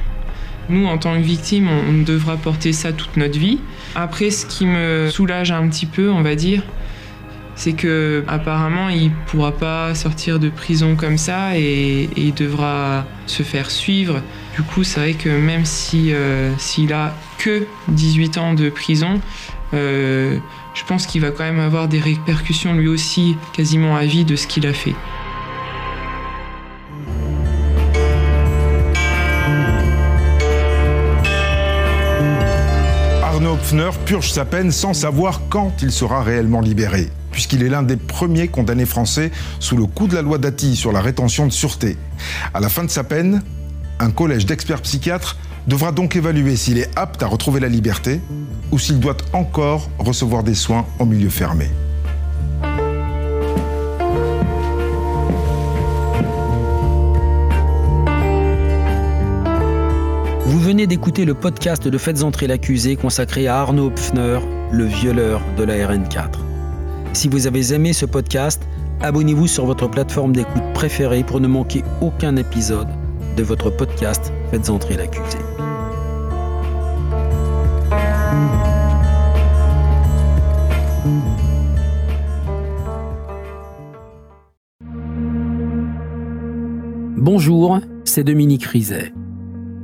Nous, en tant que victime, on devra porter ça toute notre vie. Après, ce qui me soulage un petit peu, on va dire, c'est que apparemment il pourra pas sortir de prison comme ça et, il devra se faire suivre. Du coup, c'est vrai que même si euh, s'il a que 18 ans de prison, euh, je pense qu'il va quand même avoir des répercussions lui aussi quasiment à vie de ce qu'il a fait. Hopfner purge sa peine sans savoir quand il sera réellement libéré, puisqu'il est l'un des premiers condamnés français sous le coup de la loi Dati sur la rétention de sûreté. À la fin de sa peine, un collège d'experts psychiatres devra donc évaluer s'il est apte à retrouver la liberté ou s'il doit encore recevoir des soins en milieu fermé. Vous venez d'écouter le podcast de Faites entrer l'accusé consacré à Arnaud Pfner, le violeur de la RN4. Si vous avez aimé ce podcast, abonnez-vous sur votre plateforme d'écoute préférée pour ne manquer aucun épisode de votre podcast Faites entrer l'accusé. Bonjour, c'est Dominique Rizet